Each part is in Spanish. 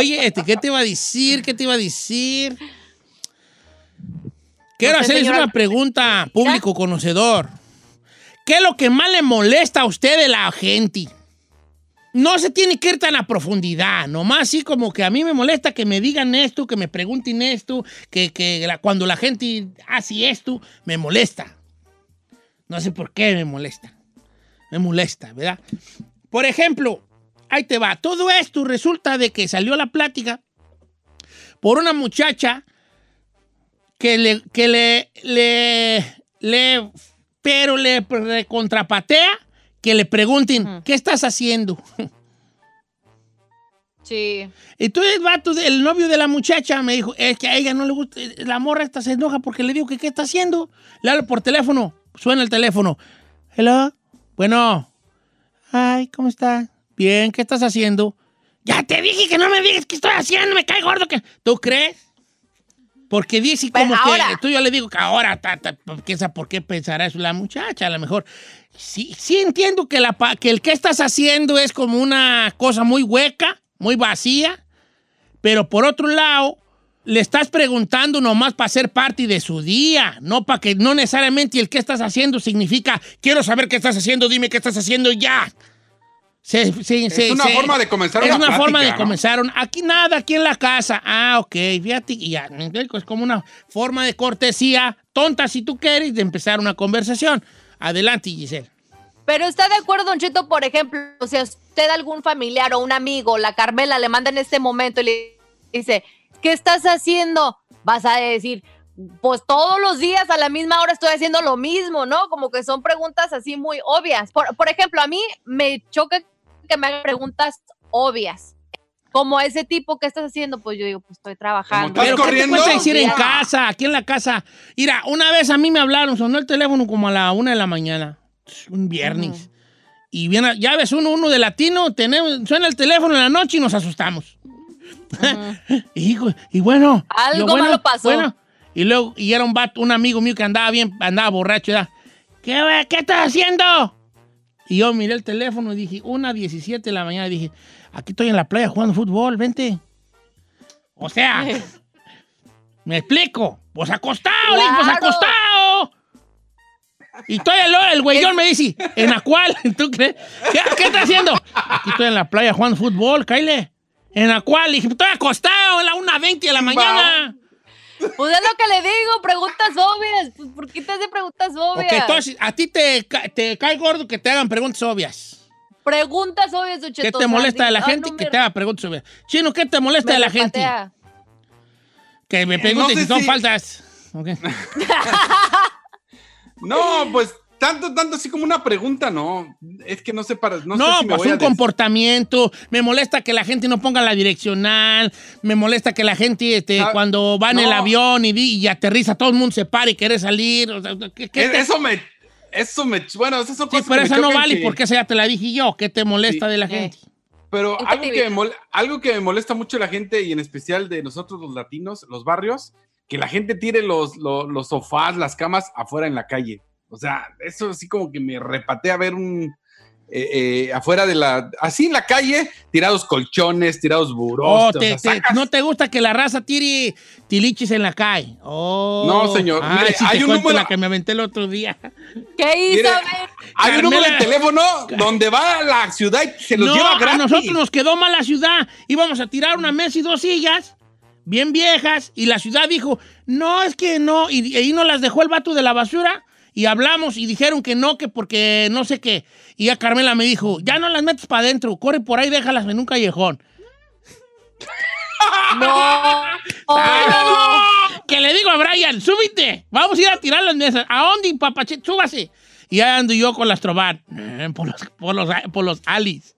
Oye, este, ¿qué te iba a decir? ¿Qué te iba a decir? Quiero No sé, hacerles señora. una pregunta, público conocedor. ¿Qué es lo que más le molesta a usted de la gente? No se tiene que ir tan a profundidad, nomás así como que a mí me molesta que me digan esto, que me pregunten esto, que, que la- cuando la gente hace esto, me molesta. No sé por qué me molesta. Me molesta, ¿verdad? Por ejemplo, ahí te va. Todo esto resulta de que salió la plática por una muchacha que le, que le, le, le- pero le contrapatea que le pregunten, ¿qué estás haciendo? Sí. Entonces el vato, el novio de la muchacha me dijo, es que a ella no le gusta, la morra esta se enoja porque le digo que qué está haciendo. Le hablo por teléfono, suena el teléfono. Hello, bueno. Ay, ¿cómo estás? Bien, ¿qué estás haciendo? Ya te dije que no me digas qué estoy haciendo, me cae gordo que... ¿Tú crees? Porque dice como ahora- que... Tú yo le digo que ahora, ¿quién sabe por qué pensará eso la muchacha? A lo mejor... Sí, sí entiendo que, la, que el que estás haciendo es como una cosa muy hueca, muy vacía, pero por otro lado, le estás preguntando nomás para ser parte de su día, no para que no necesariamente el que estás haciendo significa quiero saber qué estás haciendo, dime qué estás haciendo ya. Se- se- Es se- una se- forma de comenzar Es una una plática, forma de ¿no? comenzar. un- aquí nada, aquí en la casa. Ah, ok, fíjate, y ya. Es como una forma de cortesía, tonta si tú quieres, de empezar una conversación. Adelante, Giselle. Pero está de acuerdo, Don Cheto, por ejemplo, si a usted algún familiar o un amigo, la Carmela, le manda en este momento y le dice, ¿qué estás haciendo? Vas a decir, pues todos los días a la misma hora estoy haciendo lo mismo, ¿no? Como que son preguntas así muy obvias. Por, por ejemplo, a mí me choca que me hagan preguntas obvias. Como ese tipo, ¿qué estás haciendo? Pues yo digo, pues estoy trabajando. ¿Estás Pero ¿qué te corriendo? decir en casa, aquí en la casa? Mira, una vez a mí me hablaron, sonó el teléfono como a la una de la mañana, un viernes. Y viene, ya ves, uno, uno de latino, tenemos, suena el teléfono en la noche y nos asustamos. Hijo, y bueno. Algo yo, bueno, malo pasó. Bueno, y luego, y era un vato, un amigo mío que andaba bien, andaba borracho, ya. ¿Qué, ¿Qué estás haciendo? Y yo miré el teléfono y dije, una 17 de la mañana, y dije, aquí estoy en la playa jugando fútbol, vente. O sea, me explico. Pues acostado, pues Claro. acostado. Y estoy el, el güeyón me dice, ¿en la cual? ¿Tú crees? ¿Qué, qué estás haciendo? Aquí estoy en la playa jugando fútbol, Kyle. ¿En la cual? Le dije, estoy acostado a la 1.20 de la mañana. Pues es lo que le digo, preguntas obvias. Pues, ¿Por qué te hace preguntas obvias? Ok, entonces, a ti te, ca- te cae gordo que te hagan preguntas obvias. Preguntas obvias, Don ¿Qué Cheto, te molesta de la ah, gente no que te haga preguntas obvias? Chino, ¿qué te molesta me de la gente? repatea. Que me pregunten no sé si son si- faltas. Ok. No, pues tanto, tanto así como una pregunta, no. Es que no sé para. No, No, sé si me pues voy un comportamiento. Me molesta que la gente no ponga la direccional. Me molesta que la gente, este, Ah, cuando va en el avión y, aterriza, todo el mundo se para y quiere salir. O sea, ¿qué, qué Es- te- Eso me. Eso me. Bueno, esas son Sí, cosas pero que me esa no vale que- porque esa ya te la dije yo. ¿Qué te molesta Sí. de la Eh. gente? Pero ¿En qué algo que, me algo que me molesta mucho a la gente y en especial de nosotros los latinos, los barrios, que la gente tire los, los, los sofás, las camas afuera en la calle. O sea, eso sí como que me repatea ver un... eh, eh, afuera de la... Así en la calle, tirados colchones, tirados burós. Oh, o te- sea, te- sacas- ¿No te gusta que la raza tire tilichis en la calle? Oh. No, señor. Ay, Mire, sí hay te un número- la que me aventé el otro día. ¿Qué hizo? Mire, A Hay un número de teléfono donde va a la ciudad y se los no, lleva a gratis. nosotros nos quedó mal la ciudad. Íbamos a tirar una mesa y dos sillas, bien viejas, y la ciudad dijo, no, es que no, y, y ahí nos las dejó el vato de la basura, y hablamos y dijeron que no, que porque no sé qué. Y ya Carmela me dijo, ya no las metes para adentro, corre por ahí, déjalas en un callejón. no. ¡Ah! Que le digo a Brian, súbite, vamos a ir a tirar las mesas. ¿A dónde, papachito? Súbase. Y ahí ando yo con las trobar, eh, por los, por los, por los alis.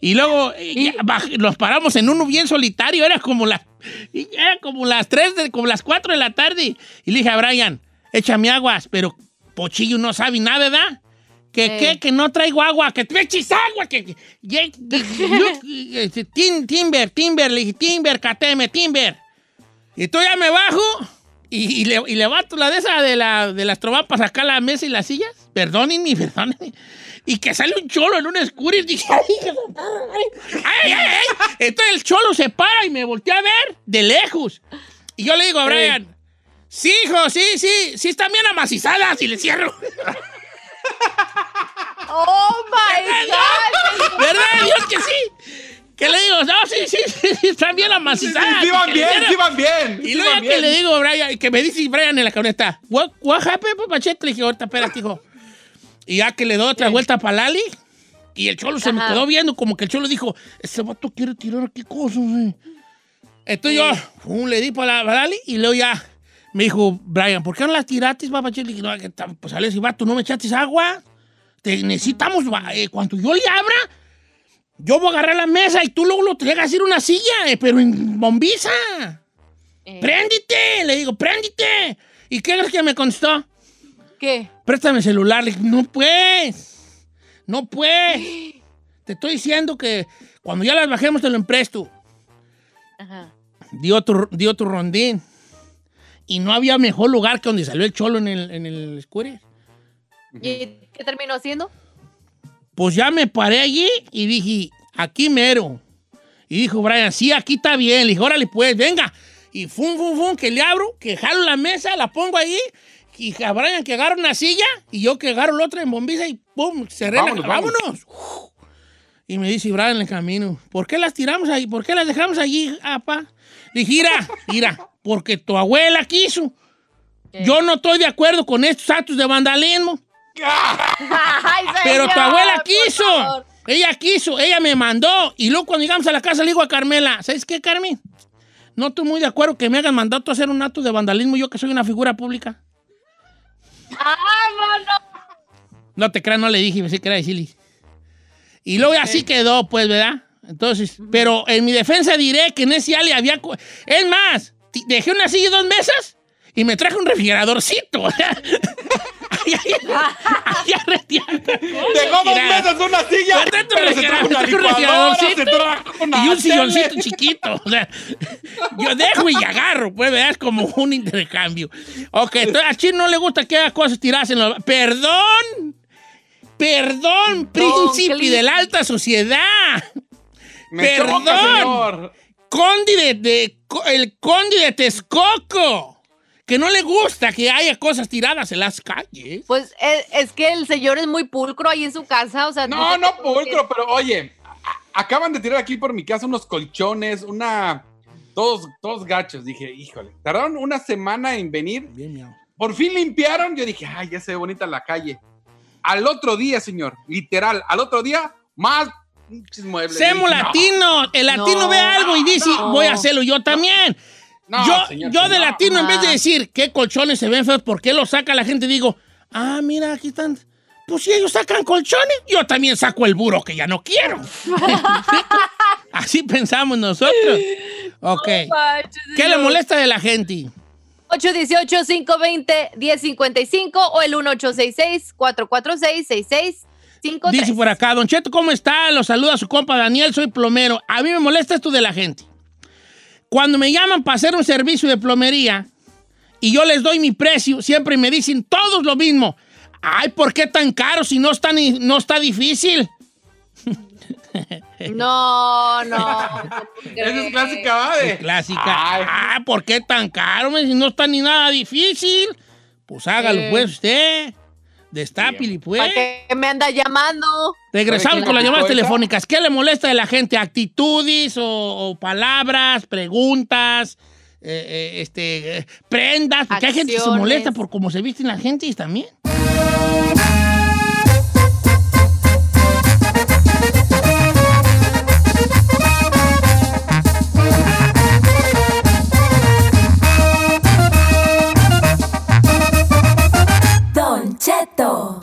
Y luego eh, baj- nos paramos en uno bien solitario, era como, la, y era como las 3, de, como las 4 de la tarde. Y le dije a Brian, échame aguas, pero Pochillo no sabe nada, ¿verdad? Que, Eh. que, que no traigo agua, que me echis agua, que, que- que- que- Tim- Timber, Timber, le dije, Timber, cateme, Timber. Y tú ya me bajo y, y le, y levanto la de esa de, la, de las trompas para sacar la mesa y las sillas. perdónenme, perdónenme. Y que sale un cholo en un. Dije, ay, hijo de madre, ay, ay, ay. Entonces el cholo se para y me voltea a ver de lejos. Y yo le digo a Brian, sí, hijo, sí, sí, sí están bien amacizadas. Y le cierro. ¡Oh, my God! ¿Verdad? Dios que sí. Que le digo, no, sí, sí, sí, están bien Sí, sí, amacizadas. sí van bien, sí van bien. Y luego que le digo a Brian, que me dice Brian en la camioneta, what, what happened, papachete? Le dije, ahorita, espérate, hijo. Y ya que le doy otra vuelta para Lali, y el cholo se me quedó viendo, como que el cholo dijo, ese vato quiere tirar aquí cosas, eh". Entonces yo, le di para la Lali, y luego ya me dijo, Brian, ¿por qué no las tiraste, papachete? Le dije, no, pues sale si vato, no me echaste agua. Te necesitamos, eh, cuando yo le abra, yo voy a agarrar la mesa y tú luego lo te a ir una silla, eh, pero en bombiza. Eh, ¡Préndite! Le digo, ¡préndite! ¿Y qué crees que me contestó? ¿Qué? Préstame el celular. Le dije, no pues. No pues. Te estoy diciendo que cuando ya las bajemos te lo empresto. Ajá. Dio otro, dio otro rondín. Y no había mejor lugar que donde salió el cholo en el, en el scooter. ¿Y qué terminó haciendo? Pues ya me paré allí y dije, aquí mero. Y dijo Brian, sí, aquí está bien. Le dije, órale, pues, venga. Y fum, fum, fum, que le abro, que jalo la mesa, la pongo ahí. Y a Brian que agarra una silla y yo que agarro la otra en bombiza y pum, cerré Vámonos, la vámonos. vámonos. Uf. Y me dice Brian en el camino, ¿por qué las tiramos ahí? ¿Por qué las dejamos allí, apa? Dije, mira, mira, porque tu abuela quiso. ¿Qué? Yo no estoy de acuerdo con estos actos de vandalismo. Ay, Pero tu abuela quiso. Ella quiso, ella me mandó. Y luego cuando llegamos a la casa le digo a Carmela, ¿sabes qué, Carmen? No estoy muy de acuerdo que me hagan mandado tú a hacer un acto de vandalismo yo que soy una figura pública. ¡Vámonos! No te creas, no le dije, pensé que era decirle. Y luego así quedó, pues, ¿verdad? Entonces, pero en mi defensa diré que en ese ale había... co- Es más, dejé una silla y dos mesas y me traje un refrigeradorcito. Ahí, ahí, ahí arreté- Dejó dos mesas, una silla, Pero dentro pero se trajo una licuadora, se trajo una y un tele. silloncito chiquito. O sea, yo dejo y agarro, pues, ¿verdad? Es como un intercambio. Ok, entonces a Chino no le gusta que haga cosas tiradas en los... ¡Perdón! ¡Perdón, príncipe de la alta sociedad! Me choca, Perdón. señor. Condi de, el Condi de Texcoco, que no le gusta que haya cosas tiradas en las calles. Pues es, es que el señor es muy pulcro ahí en su casa, o sea... No, no, pulcro, pero oye, a- acaban de tirar aquí por mi casa unos colchones, una. Todos, todos gachos. Dije, híjole, tardaron una semana en venir. Bien, miau. Por fin limpiaron. Yo dije, ay, ya se ve bonita la calle. Al otro día, señor, literal, al otro día, más muebles. No, latino, el latino No, ve algo y dice, no. voy a hacerlo yo también. no, yo señor, yo de no. latino, en vez de decir qué colchones se ven feos, ¿por qué los saca la gente? Digo, ah, mira, aquí están. Pues si ellos sacan colchones, yo también saco el buro que ya no quiero. Así pensamos nosotros. Ok. ¿Qué le molesta de la gente? 818-520-1055 o el 1866-446-6653. Dice por acá, Don Cheto, ¿cómo está? Lo saluda su compa Daniel, soy plomero. A mí me molesta esto de la gente. Cuando me llaman para hacer un servicio de plomería y yo les doy mi precio, siempre me dicen todos lo mismo. Ay, ¿por qué tan caro si no está, ni- no está difícil? No, no. Esa es clásica, ¿va? De- Clásica. Ay, Ah, ¿por qué tan caro? Si no está ni nada difícil. Pues hágalo, Eh. pues, usted. Destápili, pues. ¿Para qué me anda llamando? Regresamos ¿Sabe con las llamadas telefónicas. ¿Qué le molesta de la gente? ¿Actitudes o, o palabras, preguntas, eh, eh, este, eh, prendas? Porque hay gente que se Acciones. molesta por cómo se visten la gente y también. Cheto.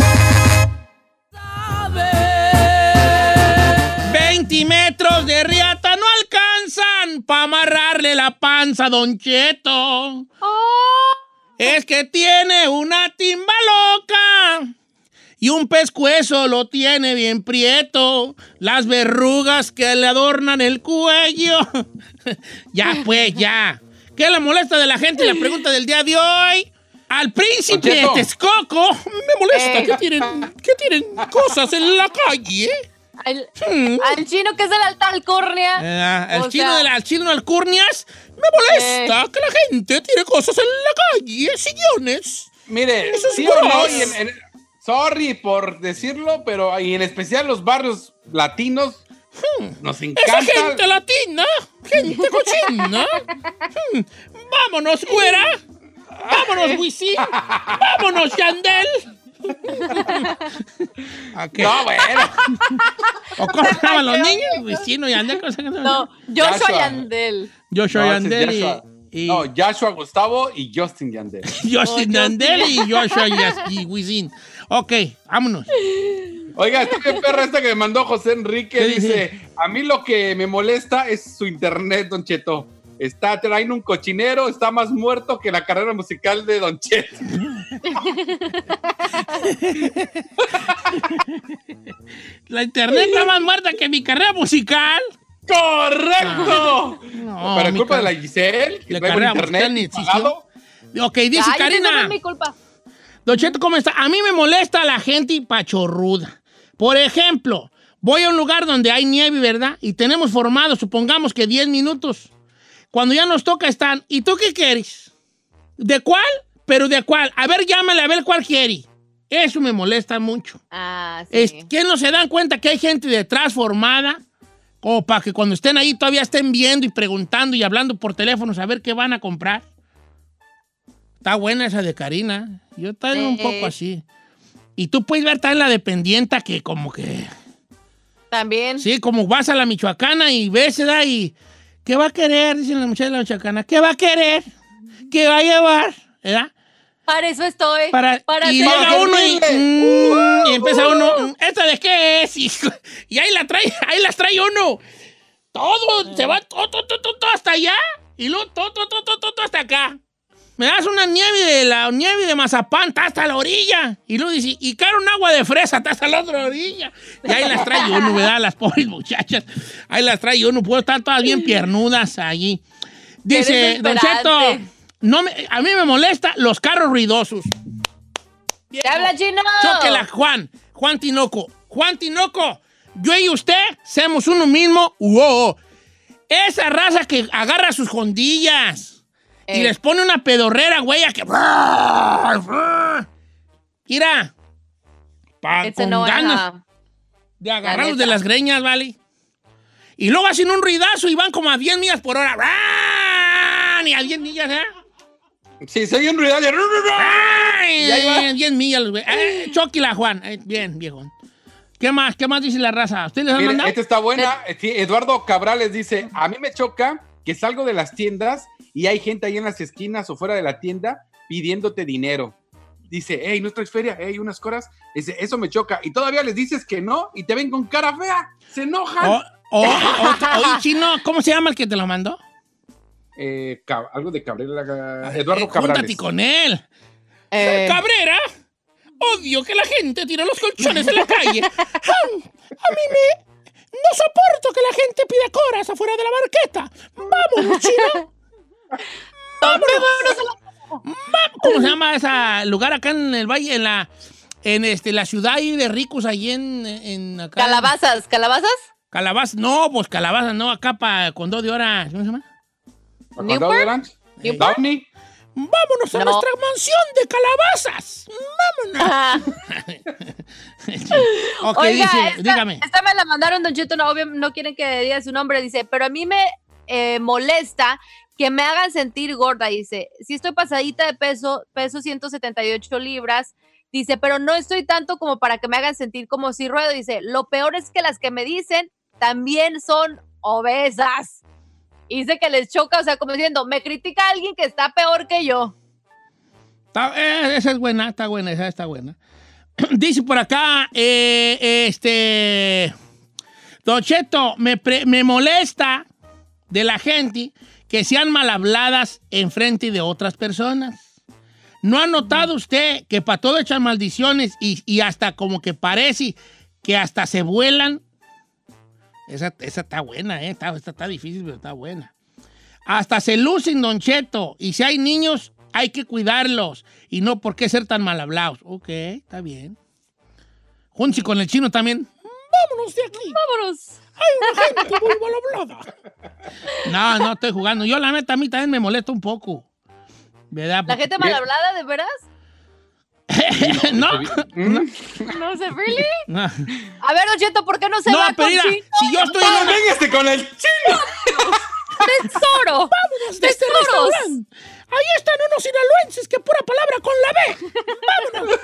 20 metros de riata no alcanzan para amarrarle la panza a Don Cheto. Es que tiene una timba loca y un pescuezo lo tiene bien prieto. Las verrugas que le adornan el cuello. ya, pues, ya. ¿Qué le molesta de la gente? La pregunta del día de hoy. Al príncipe de. Texcoco me molesta Eh. que tienen, que tienen cosas en la calle. Al, Hmm. al chino que es de la alta alcurnia. Eh, el O chino sea- de la, el chino de Alcurnias me molesta que la gente tiene cosas en la calle, sillones. Mire, Eso es sí o no, gross. y en- en- sorry por decirlo, pero y en especial los barrios latinos nos Esa encanta. gente latina, gente cochina. Hmm, Vámonos, güera. Vámonos, Wisin. Vámonos, Yandel. ¿A qué? No, bueno. ¿O cómo se llaman los niños? Wisin o Yandel. ¿cómo se llaman? No, Joshua Joshua. Yandel. Ese es Yandel y, Joshua. y No, Joshua Gustavo y Justin Yandel. Justin Yandel y Joshua y Wisin. Ok, vámonos. Oiga, esta que perra esta que me mandó José Enrique ¿Qué dice, dice? a mí lo que me molesta es su internet, Don Cheto. Está trayendo un cochinero, está más muerto que la carrera musical de Don Cheto. La internet está más muerta que mi carrera musical. ¡Correcto! No, Pero es mi culpa de la Giselle, que La carrera internet. Ok, dice Ay, esa no Karina. es mi culpa. Don Cheto, ¿cómo está? A mí me molesta la gente pachorruda. Por ejemplo, voy a un lugar donde hay nieve, ¿verdad? Y tenemos formado, supongamos que 10 minutos. Cuando ya nos toca están, ¿y tú qué quieres? ¿De cuál? Pero de cuál. A ver, llámale a ver cuál quiere. Eso me molesta mucho. Ah, sí. Es, ¿Qué no se dan cuenta que hay gente detrás formada? Como para que cuando estén ahí todavía estén viendo y preguntando y hablando por teléfono, saber qué van a comprar. Está buena esa de Karina. Yo también un poco así. Y tú puedes ver también la dependienta que como que... También. Sí, como vas a la Michoacana y ves, ¿verdad? Y ¿qué va a querer? Dicen las muchachas de la Michoacana. ¿Qué va a querer? ¿Qué va a llevar? ¿Verdad? Para eso estoy. Para, Para y llega uno y, mm, y empieza uno, mm, ¿esta de qué es? Y, y ahí, la trae, ahí las trae uno. Todo, se va todo, todo, todo, todo hasta allá y luego todo, todo, todo, todo, todo hasta acá. Me das una nieve de la nieve de mazapán, está hasta la orilla. Y luego dice, y caro un agua de fresa, está hasta la otra orilla. Y ahí las trae uno, ¿verdad? Las pobres muchachas. Ahí las trae uno, puedo estar todas bien piernudas allí. Dice, Don Cheto, no me- a mí me molesta los carros ruidosos. ¿Te habla chino? Chóquela, Juan. Juan Tinoco. Juan Tinoco, yo y usted somos uno mismo. Wow. Esa raza que agarra sus jondillas y Eh. les pone una pedorrera, güey, a que. Mira. Pa, con no ganas era- de agarrarlos de las greñas, ¿vale? Y luego hacen un ruidazo y van como a 10 millas por hora. Ni a 10 millas, ¿eh? Sí, soy un ruido de... Ay, Y ahí va. ay, 10 millas, los güey. Eh, Chóquila, Juan. Eh, bien, viejo. ¿Qué más? ¿Qué más dice la raza? ¿Ustedes les han Mire, mandado? esta está buena. Sí, Eduardo Cabrales dice, a mí me choca que salgo de las tiendas y hay gente ahí en las esquinas o fuera de la tienda pidiéndote dinero. Dice, hey, ¿no traes feria? Hey, unas coras. Dice, eso me choca. Y todavía les dices que no y te ven con cara fea. Se enojan. O- o- o- Oye, chino, ¿cómo se llama el que te lo mandó? Eh, algo de Cabrera. Eh, Eduardo Cabrales. Júntate con él. Eh, Cabrera, odio que la gente tire los colchones en la calle. Ah, A mí me... No soporto que la gente pida coras afuera de la marqueta. Vamos, chino. ¿Cómo se llama ese lugar acá en el valle, en la, en este, la ciudad ahí de ricos, ahí en, en acá? calabazas, calabazas. Calabazas, no, pues calabazas, no, acá para con dos de horas. ¿Cómo se llama? ¿Condado ¿Newport? ¿Newport? Downey. Vámonos a No. nuestra mansión de calabazas. Vámonos. Ok, Oiga, dice, esta, dígame. esta me la mandaron, Don Cheto, no, obvio, no quieren que diga su nombre, dice, pero a mí me eh, molesta que me hagan sentir gorda, dice, si estoy pasadita de peso, peso 178 libras, dice, pero no estoy tanto como para que me hagan sentir como si ruedo, dice, lo peor es que las que me dicen también son obesas. Y dice que les choca, o sea, como diciendo, me critica alguien que está peor que yo. Está- eh, esa es buena, está buena, esa está buena. Dice por acá, eh, este. Don Cheto, me, pre- me molesta de la gente que sean mal habladas en frente de otras personas. ¿No ha notado usted que para todo echan maldiciones y, y hasta como que parece que hasta se vuelan? Esa, esa está buena, ¿eh? Está, esta está difícil, pero está buena. Hasta se lucen, Don Cheto. Y si hay niños, hay que cuidarlos y no por qué ser tan mal hablados. Ok, está bien. Junchi con el chino también. Vámonos de aquí. Vámonos. Hay una gente muy mal hablada. No, no estoy jugando. Yo, la neta, a mí también me molesta un poco. ¿Verdad? La gente mal hablada, ¿de veras? No. No sé, ¿really? No, A ver, Don Cheto, ¿por qué no se No, va pero con mira, Chino? si yo estoy en ¡No, una véngase con el chino! ¡Tesoro! de este restaurante. Ahí están unos sinaloenses que pura palabra con la B. Vámonos.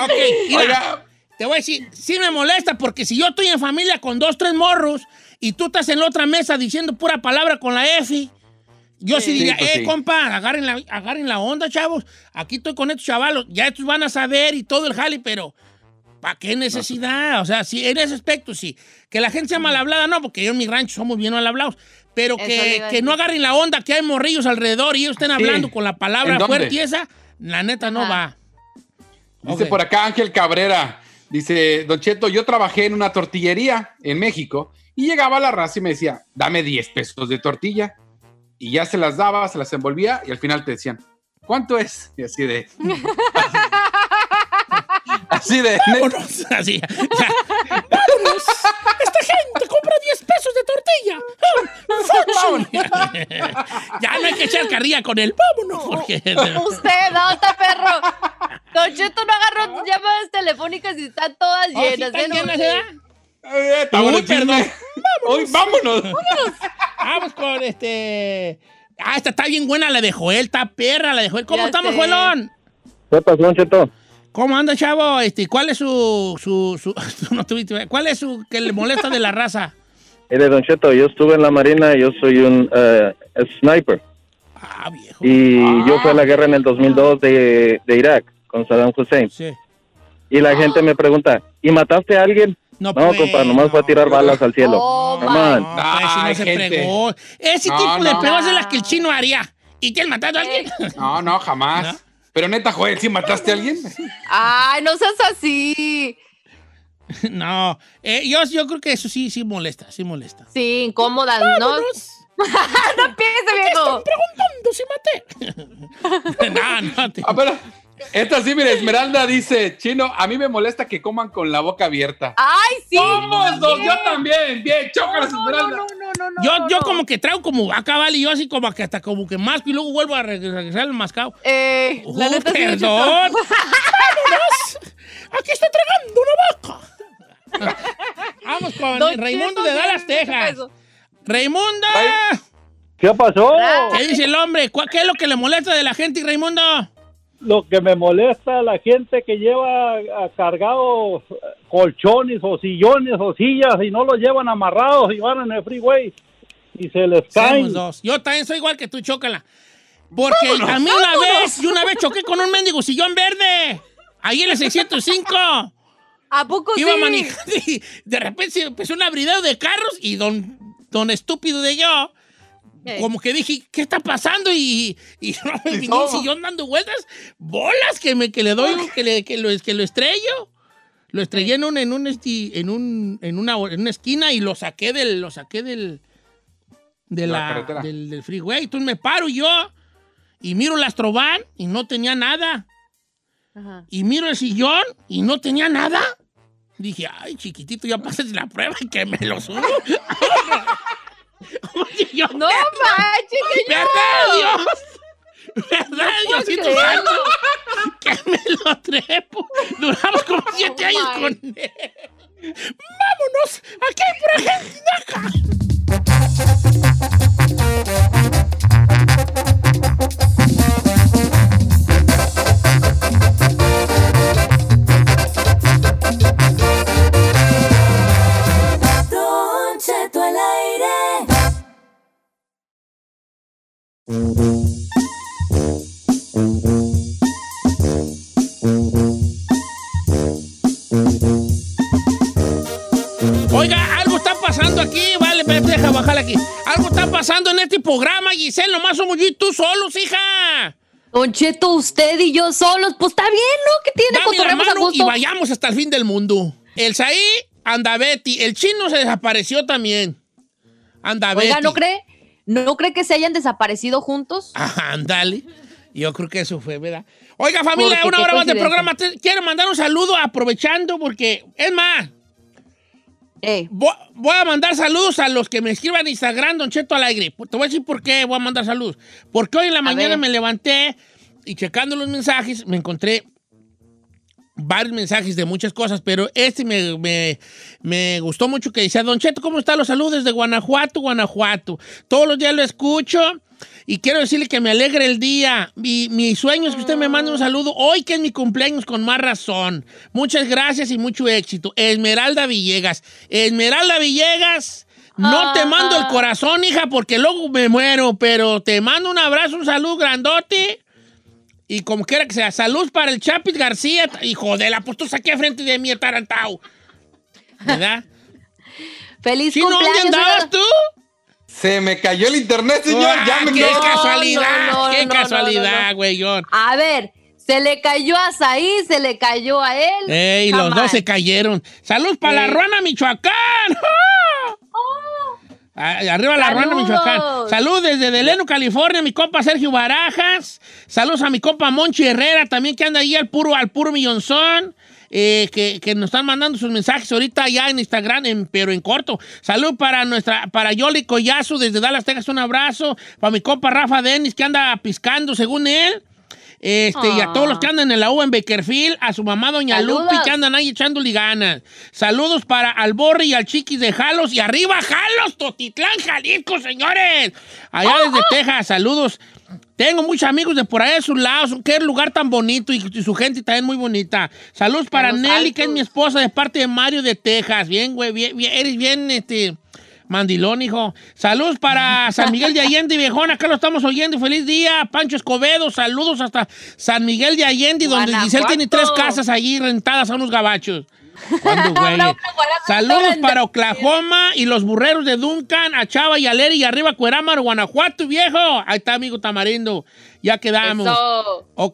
ok, mira, Oiga, te voy a decir, sí me molesta porque si yo estoy en familia con dos, tres morros y tú estás en la otra mesa diciendo pura palabra con la F, yo sí, Sí. diría, pues eh, sí. compa, agarren la, agarren la onda, chavos. Aquí estoy con estos chavalos. Ya estos van a saber y todo el jale, pero ¿para qué necesidad? O sea, sí, en ese aspecto sí. Que la gente sea mal hablada, no, porque yo en mi rancho somos bien mal hablados. Pero que, que no agarren la onda, que hay morrillos alrededor y ellos estén hablando con la palabra fuerte y esa, la neta no Ajá. va. Dice por acá Ángel Cabrera. Dice, Don Cheto, yo trabajé en una tortillería en México y llegaba la raza y me decía, dame 10 pesos de tortilla. Y ya se las daba, se las envolvía y al final te decían, ¿cuánto es? Y así de... así de... Vámonos, así. ya. Vámonos. Esta gente compra 10 pesos de tortilla. ¡Ah! ya no hay que echar carrilla con él. Vámonos, porque. Usted, no, está perro. Don Cheto no agarró tus llamadas telefónicas y están todas Oh, ¿sí llenas. están ¿eh? Eh, está Uy. Hoy, vámonos. Vamos con este. Ah, esta está bien buena la de Joel, está perra la de Joel. ¿Cómo Ya estamos, sé. Joelón? ¿Qué pasó, Don Cheto? ¿Cómo anda, chavo? Este, ¿Cuál es su. su, su no tuviste- ¿Cuál es su que le molesta de la raza? Mire, Don Cheto, yo estuve en la Marina, yo soy un eh, sniper. Ah, viejo. Y Ah. yo fui a la guerra en el 2002 de, de Irak con Saddam Hussein. Sí. Y la gente me pregunta, ¿y mataste a alguien? No, No, pues, compa, nomás fue a tirar balas al cielo. Oh, on. No, no se. Ese No, tipo de no. preguntas es las que el chino haría. ¿Y te han matado a alguien? No, no, jamás. ¿No? Pero neta, Joel, ¿sí mataste a alguien? Ay, no seas así. no. Eh, yo, yo creo que eso sí, sí molesta, sí molesta. Sí, incómoda, ¿no? No empiece, viejo. preguntando si maté. no, no. Te... A ver, esta sí, mira, Esmeralda dice, Chino, a mí me molesta que coman con la boca abierta. Ay, sí. ¡Somos dos! bien. ¡Yo también! ¡Bien! ¡Chócalas, No, no, Esmeralda! no, no, no, no, Yo, no, yo no. como que traigo como vaca, ¿vale? Y yo así como que hasta como que masco y luego vuelvo a reg- regresar al mascado. Eh, la Uh, neta perdón. ¡Vámonos! ¡Aquí está tragando una vaca! Vamos con Don Raimundo Cheto, de Dallas, Texas. eso. ¡Raimundo! ¿Qué pasó? ¿Qué dice el hombre? ¿Cuál- ¿Qué es lo que le molesta de la gente, Raimundo? Lo que me molesta a la gente que lleva ah, cargado eh, colchones o sillones o sillas y no los llevan amarrados y van en el freeway y se les caen. Somos dos. Yo también soy igual que tú, chócala. Porque a mí una vez, yo una vez choqué con un mendigo sillón verde. Ahí en el 605. ¿A poco Iba sí? manejando y de repente se empezó un abridero de carros y don, don estúpido de yo, Eh. como que dije, ¿qué está pasando? Y, y no me ¿Y vino un todo? sillón dando vueltas, bolas que, me, que le doy, que, le, que, lo, que lo estrello. Lo estrellé en, un, en, un, esti- en, un, en, una, en una esquina y lo saqué del, lo saqué del, de La del, del freeway. Entonces me paro yo y miro el Astrovan y no tenía nada. Ajá. Y miro el sillón y no tenía nada. Dije, ay, chiquitito, ya pasas la prueba y que me lo subo. Oye, yo, No manches, señor. ¿verdad, Dios? ¿Verdad, Diosito creerlo. Santo? Que me lo trepo. Duramos como siete Oh, años my. con él. ¡Vámonos! ¡Aquí hay pura gente acá! Oiga, algo está pasando aquí. Vale, deja bajar aquí. Algo está pasando en este programa, Giselle. Nomás somos yo y tú solos, hija. Don Cheto, usted y yo solos. Pues está bien, ¿no? Que tiene Dame la mano y vayamos hasta el fin del mundo. El Saí anda Betty. El chino se desapareció también. Anda Oiga, Betty. ¿no cree? ¿No cree que se hayan desaparecido juntos? Ajá, Ándale. Yo creo que eso fue, ¿verdad? Oiga, familia, Porque una hora más de programa. Quiero mandar un saludo aprovechando porque, es más, Eh, voy, voy a mandar saludos a los que me escriban en Instagram, Don Cheto Alegre. Te voy a decir por qué voy a mandar saludos. Porque hoy en la mañana ver. me levanté y checando los mensajes me encontré varios mensajes de muchas cosas, pero este me, me- me gustó mucho que decía, Don Cheto, ¿cómo están los saludos desde Guanajuato, Guanajuato? Todos los días lo escucho y quiero decirle que me alegra el día. Mi, mi sueño es que usted me mande un saludo hoy que es mi cumpleaños con más razón. Muchas gracias y mucho éxito. Esmeralda Villegas. Esmeralda Villegas. No te Ah. mando el corazón, hija, porque luego me muero, pero te mando un abrazo, un saludo grandote. Y como quiera que sea, salud para el Chapis García. Hijo de la, pues tú saqué frente de mí, atarantado. ¿Verdad? feliz ¿Sí, no? ¿Dónde cumpleaños. andabas tú? Se me cayó el internet, señor. Ah, ya me ¡Qué No, casualidad! no, no, ¡Qué casualidad, no, no. güeyón! A ver, se le cayó a Saí, se le cayó a él. ¡Ey, los Jamás. dos se cayeron! ¡Salud para la. Ruana, Michoacán! ¡Ah! Arriba la Ruana. Michoacán. Salud desde Deleno, California, mi compa Sergio Barajas. Saludos a mi compa Monchi Herrera, también que anda ahí al puro, al puro millonzón. eh, que, que nos están mandando sus mensajes ahorita ya en Instagram, en- pero en corto. Salud para nuestra, para Yoli Collazo desde Dallas, Texas, un abrazo. Para mi compa Rafa Denis, que anda piscando según él. Este, y a Ah. todos los que andan en la U en Bakerfield, a su mamá Doña Saludos. Lupi, que andan ahí echándole ganas. Saludos para Alborre y al Chiquis de Jalos. Y arriba, Jalos, Totitlán, Jalisco, señores. Allá desde Texas, saludos. Tengo muchos amigos de por allá de sus lados. Qué lugar tan bonito y, y su gente también muy bonita. Saludos para Nelly, que es mi esposa, de parte de Mario de Texas. Bien, güey, bien, bien, eres bien, este... Mandilón, hijo. Saludos para San Miguel de Allende, viejón. Acá lo estamos oyendo. Feliz día. Pancho Escobedo. Saludos hasta San Miguel de Allende, donde. Giselle tiene tres casas allí rentadas a unos gabachos. Saludos para Oklahoma y los burreros de Duncan, a Chava y Aleri y arriba Cuerámaro, Guanajuato, viejo. Ahí está, amigo Tamarindo. Ya quedamos.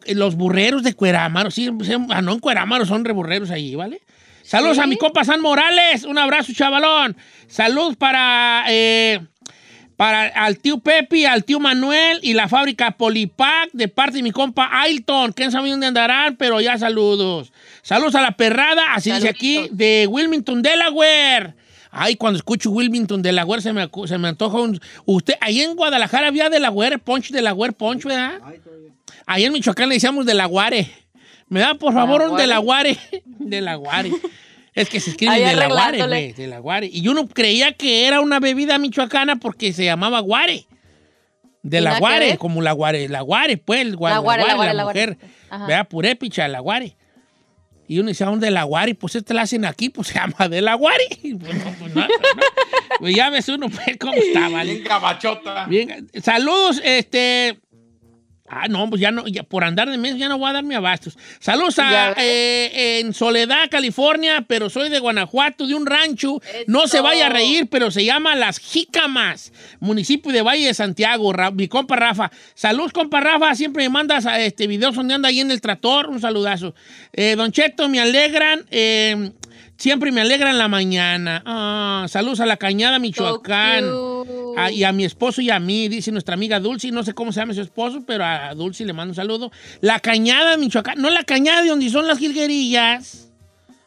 Los burreros de Cuerámaro, sí, sí, ah, no en Cuerámaro, son reburreros allí, ¿vale? Saludos Sí. a mi compa San Morales, un abrazo, chavalón. Saludos para, eh, para al tío Pepe, al tío Manuel y la fábrica Polipac de parte de mi compa Ailton. ¿Quién sabe dónde andarán? Pero ya saludos. Saludos a la perrada, así dice aquí, de Wilmington, Delaware. Ay, cuando escucho Wilmington, Delaware, se me, se me antoja un... Usted, ahí en Guadalajara había Delaware Punch, Delaware Punch, ¿verdad? Ahí en Michoacán le decíamos Delaguare. ¿Me da, por favor, un Delaguare? Delaguare. Es que se escribe Ahí Delaguare, arreglándole. güey, Delaguare. Y uno creía que era una bebida michoacana porque se llamaba guare. De la guare, como la guare, la guare, pues, el gua- La guare, la guare, la la guare. mujer. Ajá. Vea, purépicha, la guare. Y uno dice, ¿a dónde la guare? Pues este la hacen aquí, pues se llama de la guare. Pues, no, pues, no, no. Pues ya ves uno, pues, cómo está, ¿vale? Bien gabachota. Bien, saludos, este. Ah, no, pues ya no, ya por andar de mes ya no voy a darme abastos. Saludos a, eh, en Soledad, California, pero soy de Guanajuato, de un rancho. No se vaya a reír, pero se llama Las Jícamas, municipio de Valle de Santiago. Ra- mi compa Rafa. Saludos, compa Rafa. Siempre me mandas a, este videos donde anda ahí en el trator. Un saludazo. Eh, don Cheto, me alegran. eh, siempre me alegran la mañana. Ah, saludos a la Cañada, Michoacán. Ah, y a mi esposo y a mí, dice nuestra amiga Dulce, no sé cómo se llama su esposo, pero a Dulce le mando un saludo. La cañada, Michoacán, no la cañada de donde son las jilguerillas.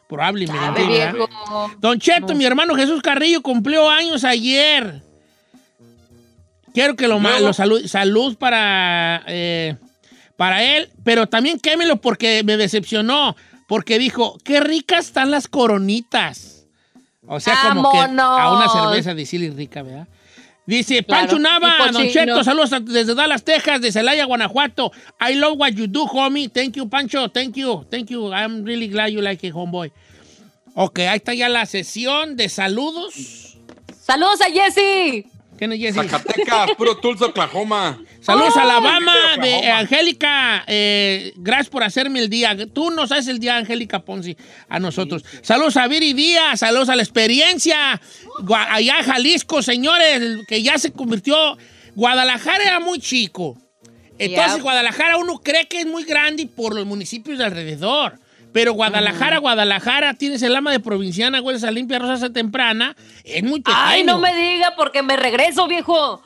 Probablemente. ¿verdad? viejo. Don Cheto, mi hermano Jesús Carrillo cumplió años ayer. Quiero que lo Luego. malo, salud, salud para, eh, para él, pero también quémelo porque me decepcionó, porque dijo, qué ricas están las coronitas. O sea, como que a una cerveza de Silly rica, ¿verdad? Dice Claro, Pancho Nava, Don. Cheto, saludos desde Dallas, Texas, de Celaya, Guanajuato. I love what you do, homie. Thank you, Pancho. Thank you. Thank you. I'm really glad you like it, homeboy. Ok, ahí está ya la sesión de saludos. Saludos a Jessy. ¿Quién es Jesse? Zacatecas, puro Tulsa, Oklahoma. Saludos a ¡Ay! Alabama qué de. Angélica. eh, gracias por hacerme el día. Tú nos haces el día, Angélica Ponzi, a nosotros. Saludos a Viri Díaz, saludos a la experiencia. Gua- Allá en Jalisco, señores, que ya se convirtió. Guadalajara era muy chico. Entonces, Ya. Guadalajara uno cree que es muy grande por los municipios de alrededor. Pero Guadalajara, Guadalajara, tienes el ama de provinciana, hueles a limpia rosa temprana. Es muy pequeño. Ay, no me diga porque me regreso, viejo.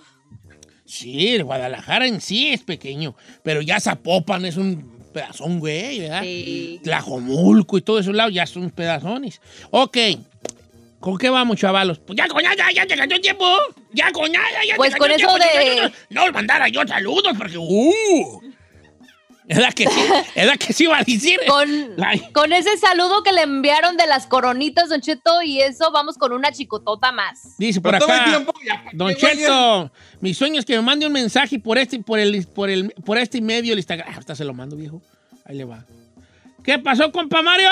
Sí, el Guadalajara en sí es pequeño, pero ya Zapopan es un pedazón, güey, ¿verdad? Sí. Tlajomulco y todo esos lados ya son pedazones. Ok, ¿con qué vamos, chavalos? Pues ya, coña, ya, ya, ya tiempo. Ya, coña, ya, ya. Pues ya con eso de-. No mandara yo saludos porque, uh. Es la que sí, es la que sí iba a decir. Con, con ese saludo que le enviaron de las coronitas, Don Cheto, y eso vamos con una chicotota más. Dice por acá. tiempo, ya, ¿para Don? Cheto, mi sueño es que me mande un mensaje por este, por el, por el, por este medio el Instagram. Ah, hasta se lo mando, viejo. Ahí le va. ¿Qué pasó, compa Mario?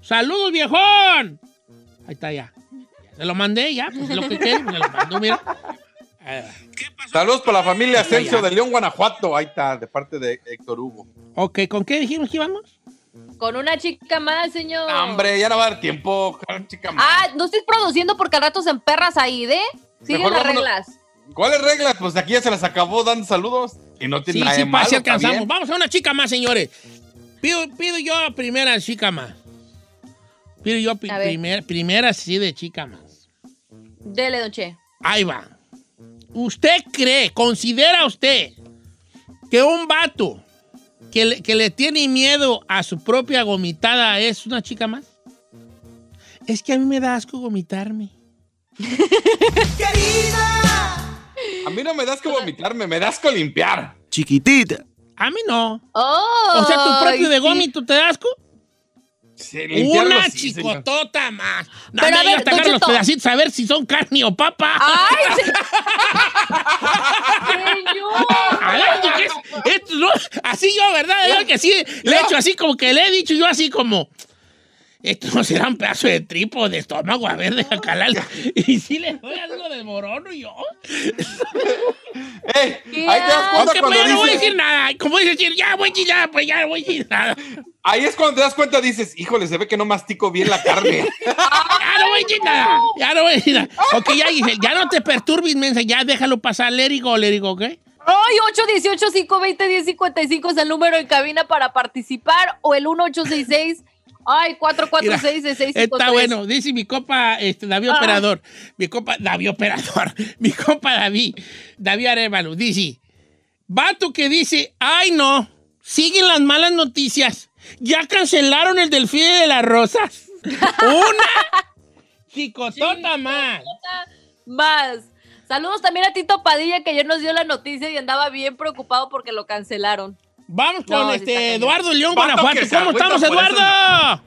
Saludos, viejón. Ahí está ya. Ya Se lo mandé, ya, pues es lo que me lo mando, mira. Saludos para la familia Asensio de León, Guanajuato. Ahí está, de parte de Héctor Hugo. Ok, ¿con qué dijimos que íbamos? Con una chica más, señor. Hombre, ya no va a dar tiempo, chica. más. Ah, no estés produciendo porque al rato se emperras ahí, ¿de? Siguen Mejor las reglas. ¿Cuáles reglas? Pues aquí ya se las acabó dando saludos. Y no tiene Sí, nada sí, de malo, si alcanzamos. Vamos a una chica más, señores. Pido, pido yo a primera chica más. Pido yo pi- A primer- primera sí de chica más. Dele, Don Che. Ahí va. ¿Usted cree, considera usted que un vato que le, que le tiene miedo a su propia gomitada es una chica más? Es que a mí me da asco vomitarme. A mí no me das que vomitarme, me das que limpiar. Chiquitita. A mí no. Oh, O sea, tu propio de sí. gómito te da asco. Sí, Una señor. chicotota más. No Pero a ver, Don los pedacitos a ver si son carne o papa. ¡Ay, se- señor! Ay, ¿qué es? Esto no- así yo, ¿verdad? Yo que sí, le he hecho así como que le he dicho yo así como, esto no será un pedazo de tripo de estómago, a ver, deja calar. Y sí le doy algo de morono yo. ¡Ey! ¿Qué Ahí te das cuenta Ok, pues cuando ya no voy a dices- decir nada. Como dice decir, ya voy a decir nada, pues ya no voy a decir nada. Ahí es cuando te das cuenta, dices, híjole, se ve que no mastico bien la carne. Ya no voy a decir nada. Ya no voy a decir nada. Ok, ya dije, ya no te perturbes, mensa, ya déjalo pasar, let it go, let it go, ¿ok? Ay, 818-520-1055 es el número en cabina para participar o el 1866 Ay, 446 Está bueno, dice mi copa este, David Ah. Operador. Mi copa David Operador. Mi copa David. David Arevalo. Dice: Vato que dice: Ay, no. Siguen las malas noticias. Ya cancelaron el delfín de las rosas. Una chicotota más. Más. Saludos también a Tito Padilla, que ayer nos dio la noticia y andaba bien preocupado porque lo cancelaron. Vamos con No, este. Eduardo León, Guanajuato. ¿Cómo estamos, Eduardo?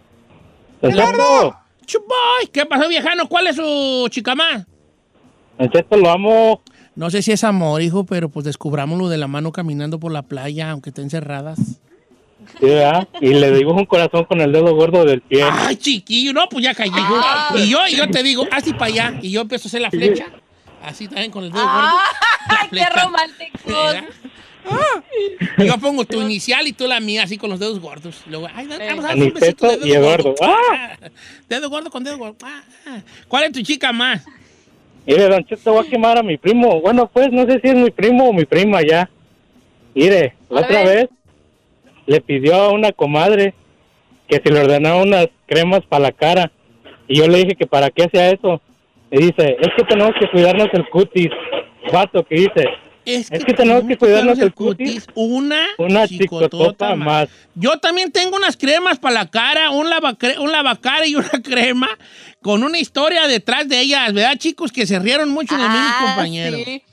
Cheto, Chupoy. ¿Qué pasó, viejano? ¿Cuál es su chica más? Don Cheto, lo amo. No sé si es amor, hijo, pero pues descubrámoslo de la mano caminando por la playa, aunque estén cerradas. Sí, ¿verdad? Y le dibujo un corazón con el dedo gordo del pie. Ay, chiquillo, no, pues ya caí. Ah. Y yo, y yo te digo, así para allá. Y yo empiezo a hacer la flecha. Así también con el dedo gordo. ¡Ay, qué flecha. Yo pongo tu inicial y tú la mía, así con los dedos gordos. Y Luego, ay, vamos a dar un besito Aniceto de dedo y Eduardo. gordo. Ah, Dedo gordo con dedo gordo. Ah, ah. ¿Cuál es tu chica más? Mire, Don Cheto, voy a quemar a mi primo. Bueno, pues no sé si es mi primo o mi prima ya. Mire, la otra vez le pidió a una comadre que si le ordenaba unas cremas para la cara. Y yo le dije que para qué hacía eso. Y dice, es que tenemos que cuidarnos el cutis. Vato que dice, Es que tenemos que cuidarnos el cutis. Una, una chicotota más. más. Yo también tengo unas cremas para la cara, un, lavacre- un lavacara y una crema con una historia detrás de ellas, ¿verdad, chicos? Que se rieron mucho de mí, mis Ah, compañeros. sí.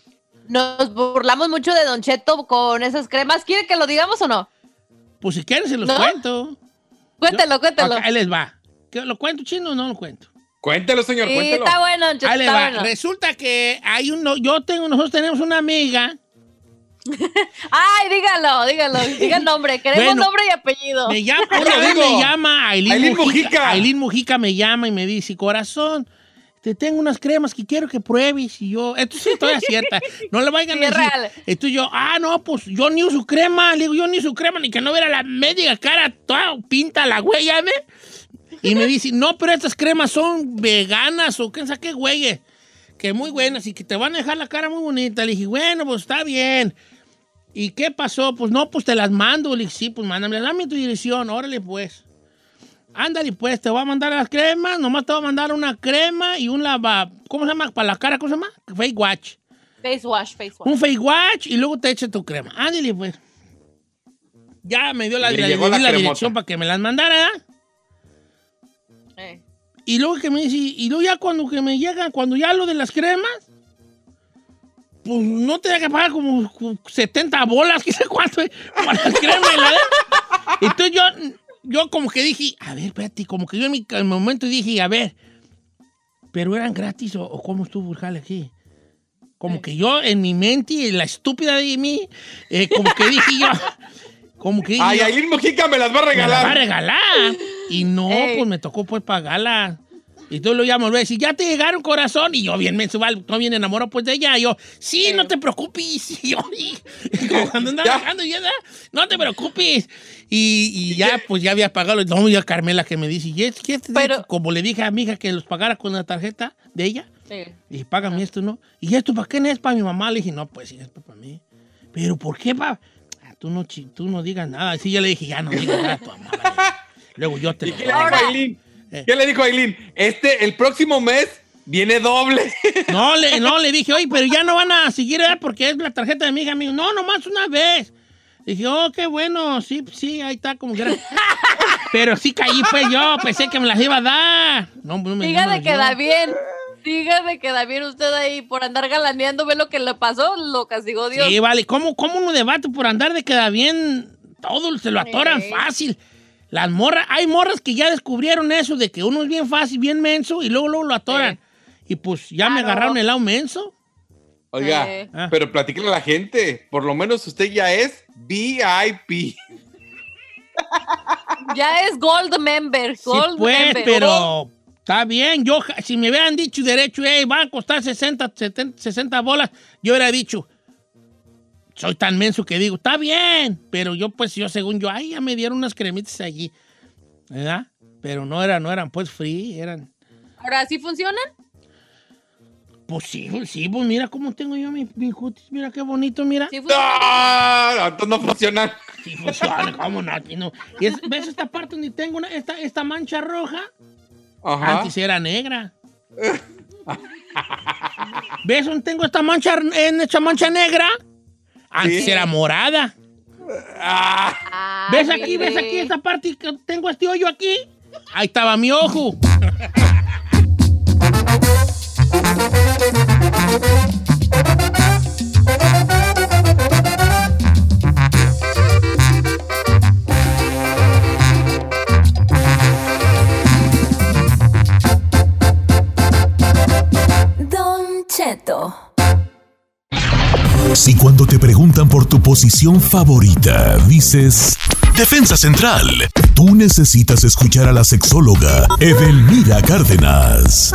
Nos burlamos mucho de Don Cheto con esas cremas. ¿Quiere que lo digamos o no? Pues si quieren se los ¿No? cuento. Cuéntelo, cuéntelo. Ok, ahí les va. ¿Qué, ¿Lo cuento chino o no lo cuento? Cuéntelo, señor, Sí, cuéntelo. está bueno, Ahí va. Resulta que hay uno, yo tengo, nosotros tenemos una amiga, Ay, dígalo, dígalo. Diga el nombre. Queremos Bueno, nombre y apellido. me llama, una vez digo. me llama Aileen, Aileen Mujica. Mujica. Aileen Mujica me llama y me dice, corazón, te tengo unas cremas que quiero que pruebes. Y yo, esto sí estoy cierta. No le vayan Sí, a es decir. real. Entonces yo, ah, no, pues yo ni uso crema. Le digo, yo ni uso crema, ni que no viera la media cara toda pinta la güey, ¿ya ve? Y me dice, no, pero estas cremas son veganas o qué sabe qué güey. Que muy buenas y que te van a dejar la cara muy bonita. Le dije, bueno, pues está bien. ¿Y qué pasó? Pues no, pues te las mando. Le dije, sí, pues mándame, dame tu dirección, órale pues. Ándale pues, te voy a mandar las cremas, nomás te voy a mandar una crema y un lava... ¿Cómo se llama? Para la cara, ¿cómo se llama? Face Watch. Face wash, face wash. Un face wash y luego te echa tu crema. Ándale, pues. Ya me dio la, dirección para que me las mandara. ¿eh? Eh. Y luego que me dice, y luego ya cuando que me llegan, cuando ya lo de las cremas, pues no te da que pagar como 70 bolas, qué sé cuánto, eh, para la crema y la Entonces yo, yo como que dije, a ver, espérate, como que yo en mi en mi momento dije, a ver, pero eran gratis o, o cómo estuvo el aquí. Como que yo en mi mente, y la estúpida de mí, eh, como que dije yo, como que Ay, Aileen Mojica me las va a me la va a regalar. regalar. Y no, Ey. pues me tocó pues pagarla. Y tú lo llamas, a decir, ya te llegaron corazón. Y yo bien me subo, no bien enamorado pues de ella. Y yo, sí, no te preocupes. Y yo, y- y como cuando andaba Ya. bajando, yo, "Ah, no te preocupes. Y, y ya, pues ya había pagado. No, ya Carmela que me dice, y es que este- Pero- como le dije a mi hija que los pagara con la tarjeta de ella. Sí. Y págame esto, ¿no? ¿Y esto para qué no es para mi mamá? Le dije, no, pues sí, es para mí. ¿Pero por qué, pa? Tú, no, tú no digas nada. Sí, ya le dije, ya no digas nada a tu mamá. vale. Luego yo te ¿Y lo qué le dijo Aileen? Eh. ¿Qué le dijo Aileen? Este, el próximo mes viene doble. No le, no, le dije, oye, pero ya no van a seguir, ¿verdad? Porque es la tarjeta de mi hija. Dijo, no, nomás una vez. Dije, oh, qué bueno, sí, sí, ahí está, como que era. Pero sí caí, pues yo, pensé que me las iba a dar. No, no me, Siga no me de las queda dio. bien. Siga de queda bien usted ahí por andar galaneando. Ve lo que le pasó, lo castigó Dios. Sí, vale. ¿Cómo, ¿Cómo uno debate por andar de queda bien? Todo se lo atoran Sí. fácil. Las morras, hay morras que ya descubrieron eso de que uno es bien fácil, bien menso y luego, luego lo atoran. Y pues ya me agarraron el lado menso. Oiga. Ah. pero platíquele a la gente. Por lo menos usted ya es VIP. Ya es Gold Member. Sí, Gold pues, Member. pero está bien. Yo, si me hubieran dicho derecho, hey, van a costar 60, 70, 60 bolas, yo hubiera dicho, soy tan menso que digo, está bien. Pero yo, pues, yo según yo, ay, ya me dieron unas cremitas allí. ¿Verdad? Pero no eran, no eran pues free, eran. Ahora, ¿sí funcionan? Pues sí, pues sí, pues mira cómo tengo yo mi, mi cutis, mira qué bonito, mira. Sí. ¡Ah! No, no funcionan. Sí funciona, cómo no, aquí no. Y es- ¿Ves esta parte donde tengo una- esta, esta mancha roja? Ajá. Antes era negra. ¿Ves donde tengo esta mancha, en esta mancha negra? Antes Sí. era morada. Ah, ¿Ves aquí, ves aquí esta parte que tengo este hoyo aquí? Ahí estaba mi ojo. posición favorita, dices Defensa Central, tú necesitas escuchar a la sexóloga Edelmira Cárdenas.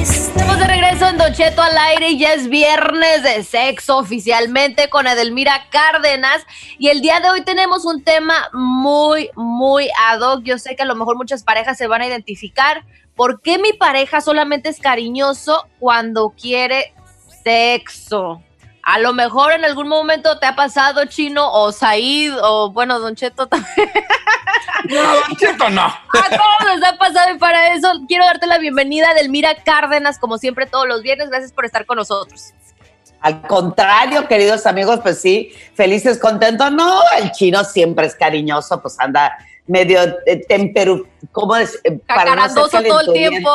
Estamos de regreso en Don Cheto al aire y ya es viernes de sexo oficialmente con Edelmira Cárdenas y el día de hoy tenemos un tema muy, muy ad hoc. Yo sé que a lo mejor muchas parejas se van a identificar. ¿Por qué mi pareja solamente es cariñoso cuando quiere sexo? A lo mejor en algún momento te ha pasado Chino o Said o bueno, Don Cheto también. no, Don Cheto, no. A todos nos ha pasado y para eso quiero darte la bienvenida a Delmira Cárdenas, como siempre todos los viernes. Gracias por estar con nosotros. Al contrario, queridos amigos, pues sí, felices, contentos. No, el chino siempre es cariñoso, pues anda medio eh, temperu, ¿cómo es? Eh, Cacarandoso todo el tiempo.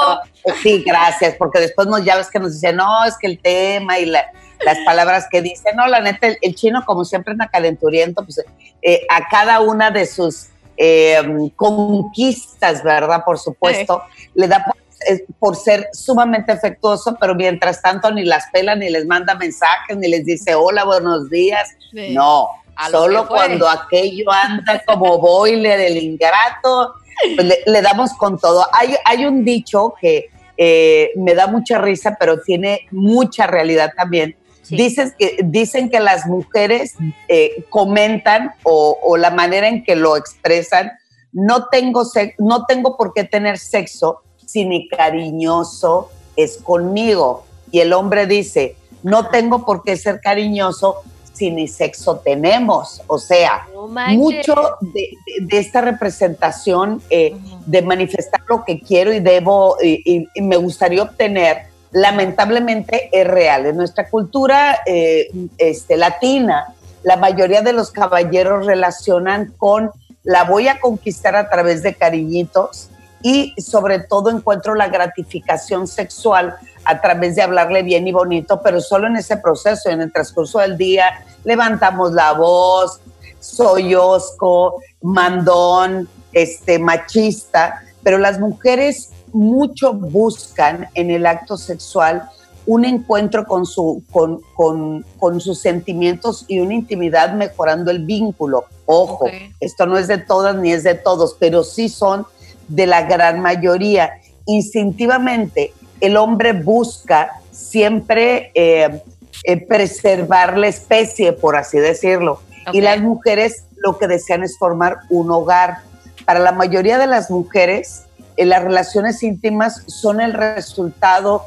Eh, Sí, gracias, porque después nos ya ves que nos dicen, no, es que el tema y la- las palabras que dice, no, la neta, el, el chino como siempre anda calenturiento, pues eh, a cada una de sus eh, conquistas, ¿verdad? Por supuesto, le da por, eh, por ser sumamente afectuoso, pero mientras tanto ni las pela, ni les manda mensajes, ni les dice hola, buenos días. Sí. No, A solo cuando aquello anda como boiler del ingrato, pues le, le damos con todo. Hay, hay un dicho que eh, me da mucha risa, pero tiene mucha realidad también. Sí. Dices que, dicen que las mujeres eh, comentan o, o la manera en que lo expresan, no tengo, no tengo por qué tener sexo si mi cariñoso es conmigo. Y el hombre dice, no tengo por qué ser cariñoso si ni sexo tenemos. O sea, No mucho de, de- de esta representación eh, de manifestar lo que quiero y debo y, y- y me gustaría obtener, lamentablemente es real. En nuestra cultura eh, este, latina, la mayoría de los caballeros relacionan con la voy a conquistar a través de cariñitos y sobre todo encuentro la gratificación sexual a través de hablarle bien y bonito, pero solo en ese proceso, en el transcurso del día, levantamos la voz, soy osco, mandón, este, machista, pero las mujeres mucho buscan en el acto sexual un encuentro con, su, con, con, con sus sentimientos y una intimidad mejorando el vínculo. Ojo, Ok. esto no es de todas ni es de todos, pero sí son de la gran mayoría. Instintivamente, el hombre busca siempre eh, eh, preservar la especie, por así decirlo. Y Ok. las mujeres lo que desean es formar un hogar. Para la mayoría de las mujeres, eh, las relaciones íntimas son el resultado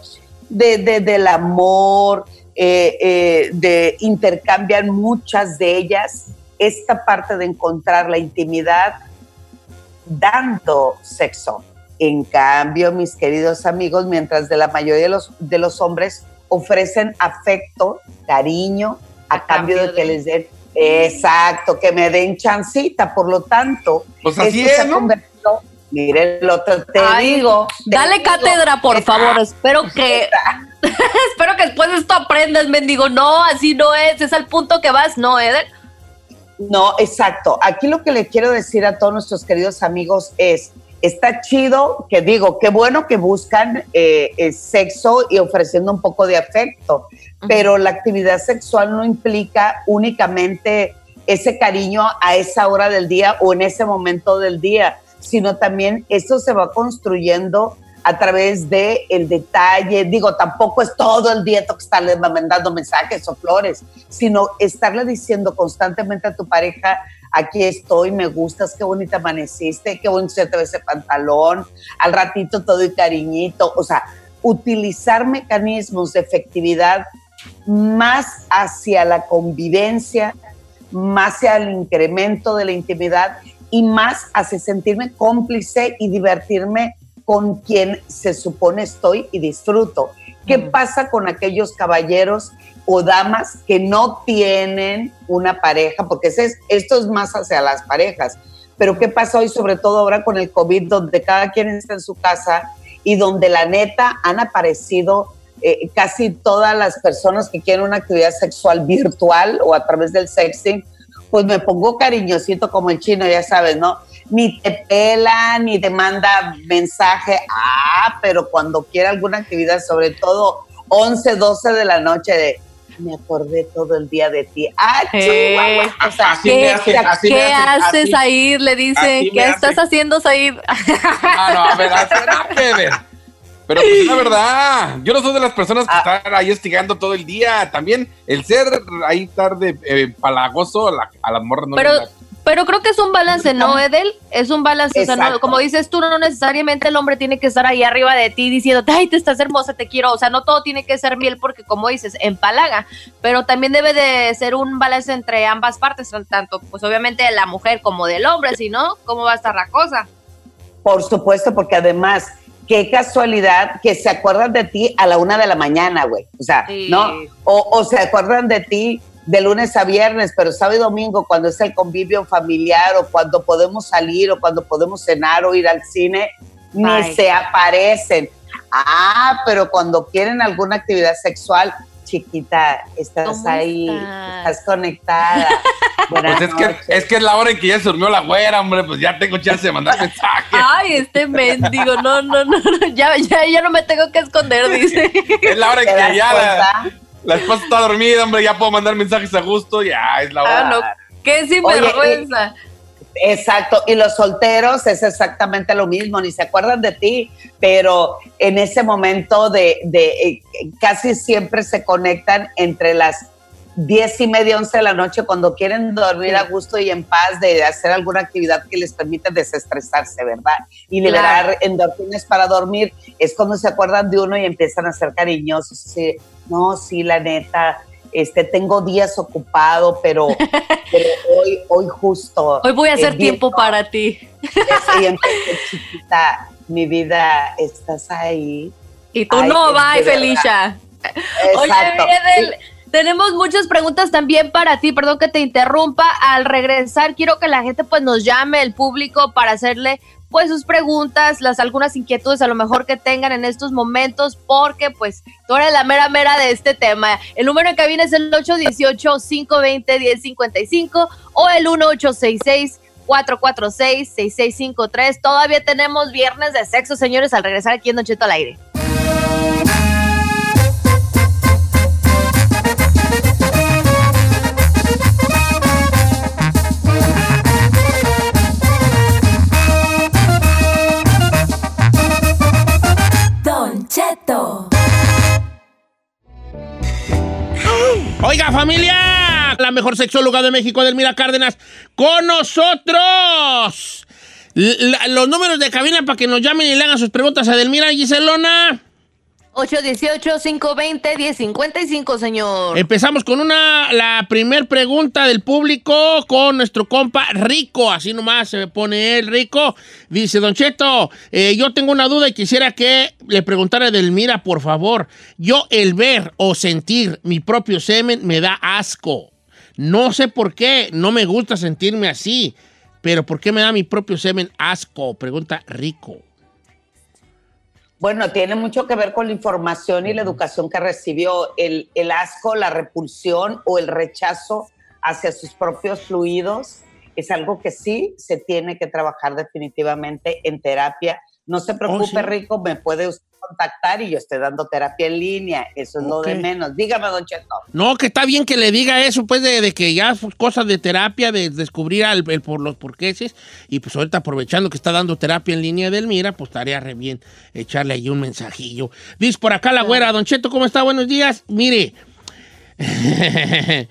de, de- del amor, de intercambian muchas de ellas esta parte de encontrar la intimidad dando sexo. En cambio, mis queridos amigos, mientras de la mayoría de los, de los hombres ofrecen afecto, cariño, a, A cambio, cambio de que de- les den, exacto, que me den chancita. Por lo tanto, Pues así esto se es, ha ¿no? convertido- Mire, lo te, te Ay, digo. te Dale digo, cátedra, por favor. Espero que. espero que después de esto aprendas, mendigo. No, así no es. Es al punto que vas, no, Eder. No, exacto. Aquí lo que le quiero decir a todos nuestros queridos amigos es, está chido, que digo, qué bueno que buscan eh, eh, sexo y ofreciendo un poco de afecto, pero la actividad sexual no implica únicamente ese cariño a esa hora del día o en ese momento del día, sino también eso se va construyendo a través de el detalle. Digo, tampoco es todo el día que estarle mandando mensajes o flores, sino estarle diciendo constantemente a tu pareja, aquí estoy, me gustas, qué bonita amaneciste, qué bonito se te ve ese pantalón, al ratito todo y cariñito, o sea, utilizar mecanismos de efectividad más hacia la convivencia, más hacia el incremento de la intimidad y más hacia sentirme cómplice y divertirme con quien se supone estoy y disfruto. ¿Qué pasa con aquellos caballeros o damas que no tienen una pareja? Porque es- esto es más hacia las parejas. Pero ¿qué pasa hoy, sobre todo ahora con el COVID, donde cada quien está en su casa y donde la neta han aparecido eh, casi todas las personas que quieren una actividad sexual virtual o a través del sexting? Pues me pongo cariñosito como el chino, ya sabes, ¿no? Ni te pela, ni te manda mensaje. Ah, pero cuando quiere alguna actividad, sobre todo 11, 12 de la noche, de me acordé todo el día de ti. Ah, Eh. O sea, ¿Qué, hacen, ¿qué hacen, haces así. ahí? Le dice, ¿qué estás hacen. haciendo ahí? Ah, no, a ver, que ver. Pero pues es la verdad, yo no soy de las personas que Ah. están ahí estigando todo el día. También el ser ahí tarde eh, palagoso a la, a la morra no Pero. Pero creo que es un balance, ¿no, Edel? Es un balance. O sea, no- como dices tú, no necesariamente el hombre tiene que estar ahí arriba de ti diciendo, ay, te estás hermosa, te quiero. O sea, no todo tiene que ser miel porque, como dices, empalaga. Pero también debe de ser un balance entre ambas partes, tanto, pues obviamente de la mujer como del hombre, si no, ¿cómo va a estar la cosa? Por supuesto, porque además, qué casualidad que se acuerdan de ti a la una de la mañana, güey. O sea, Sí. ¿no? O, o se acuerdan de ti de lunes a viernes, pero sábado y domingo, cuando es el convivio familiar, o cuando podemos salir, o cuando podemos cenar o ir al cine, ni se aparecen. Ah, pero cuando quieren alguna actividad sexual, chiquita, estás ¿Cómo ahí, estás? estás conectada. Buenas Pues es que, es que es la hora en que ya se durmió la güera, hombre, pues ya tengo chance de mandar mensaje. Ay, este mendigo, no, no, no, no, ya, ya, ya no me tengo que esconder, dice. Es la hora en ¿Te das que ya la? La esposa está dormida, hombre, ya puedo mandar mensajes a gusto, ya es la hora. Ah, no, qué sinvergüenza. Exacto, y los solteros es exactamente lo mismo, ni se acuerdan de ti, pero en ese momento de, de, eh, casi siempre se conectan entre las diez y media, once de la noche cuando quieren dormir a gusto y en paz de hacer alguna actividad que les permita desestresarse, ¿verdad? Y liberar Claro. endorfinas para dormir, es cuando se acuerdan de uno y empiezan a ser cariñosos, así, no, sí, la neta, Este, tengo días ocupado, pero, pero hoy, hoy justo. Hoy voy a hacer tiempo para ti. Sí, empecé, chiquita, mi vida, estás ahí. Y tú Ay, no, bye. Felicia. Oye, tenemos muchas preguntas también para ti, perdón que te interrumpa. Al regresar, quiero que la gente pues nos llame, el público, para hacerle pues sus preguntas, las algunas inquietudes a lo mejor que tengan en estos momentos, porque pues tú eres la mera mera de este tema. El número en cabina es el 818-520-1055 o el 1866 446-6653. Todavía tenemos viernes de sexo, señores, al regresar aquí en Don Cheto al aire. Oiga, familia, la mejor sexóloga de México, Delmira Cárdenas, con nosotros. Los números de cabina para que nos llamen y le hagan sus preguntas a Delmira Giselona. 818-520-1055, señor. Empezamos con una, la primer pregunta del público con nuestro compa Rico, así nomás se pone él, Rico. Dice, Don Cheto, eh, yo tengo una duda y quisiera que le preguntara a Delmira, por favor. Yo el ver o sentir mi propio semen me da asco. No sé por qué, no me gusta sentirme así, pero ¿por qué me da mi propio semen asco? Pregunta Rico. Bueno, tiene mucho que ver con la información y la educación que recibió, el, el asco, la repulsión o el rechazo hacia sus propios fluidos. Es algo que sí se tiene que trabajar definitivamente en terapia. No se preocupe, sí. Rico, me puede usted contactar y yo estoy dando terapia en línea. Eso es lo de menos. Dígame, don Cheto. No, que está bien que le diga eso, pues, de, de que ya cosas de terapia, de descubrir al- el, por los porqueses. Y pues ahorita aprovechando que está dando terapia en línea del Mira, pues estaría re bien echarle ahí un mensajillo. Dice por acá la güera, Don Cheto, ¿cómo está? Buenos días. Mire.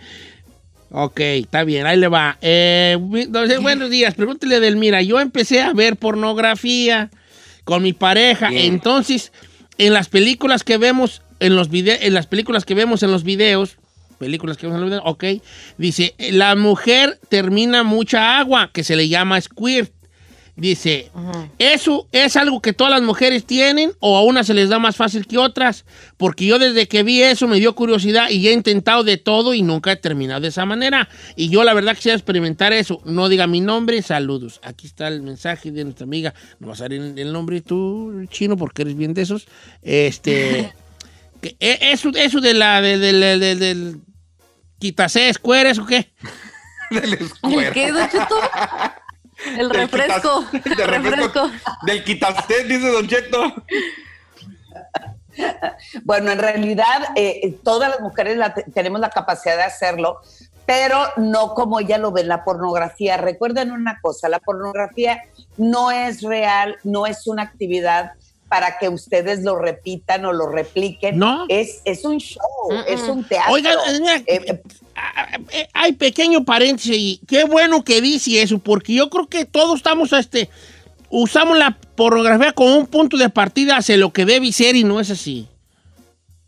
ok, está bien, ahí le va. Eh, buenos días, pregúntele del Mira. Yo empecé a ver pornografía con mi pareja. Bien. Entonces, en las películas que vemos, en los vide- en las películas que vemos en los videos, películas que vemos en los videos, ok, dice, la mujer termina mucha agua, que se le llama squirt. Dice, ¿eso es algo que todas las mujeres tienen o a unas se les da más fácil que otras? Porque yo desde que vi eso me dio curiosidad y he intentado de todo y nunca he terminado de esa manera. Y yo la verdad quisiera experimentar eso. No diga mi nombre, saludos. Aquí está el mensaje de nuestra amiga. No vas a dar el, nombre tú, chino, porque eres bien de esos. Este, que, eh, eso, eso de la, de- de- de- de- del quitase escueres o qué? Del ¿El escuero. qué, El Del refresco. quitas- El del refresco. refresco. Del quitaste, dice Don Cheto. Bueno, en realidad eh, todas las mujeres la tenemos la capacidad de hacerlo, pero no como ella lo ve en la pornografía. Recuerden una cosa, la pornografía no es real, no es una actividad para que ustedes lo repitan o lo repliquen. No. Es, es un show, es un teatro. Oigan, eh, hay pequeño paréntesis qué bueno que dice eso, porque yo creo que todos estamos, este, usamos la pornografía como un punto de partida hacia lo que debe ser y no es así.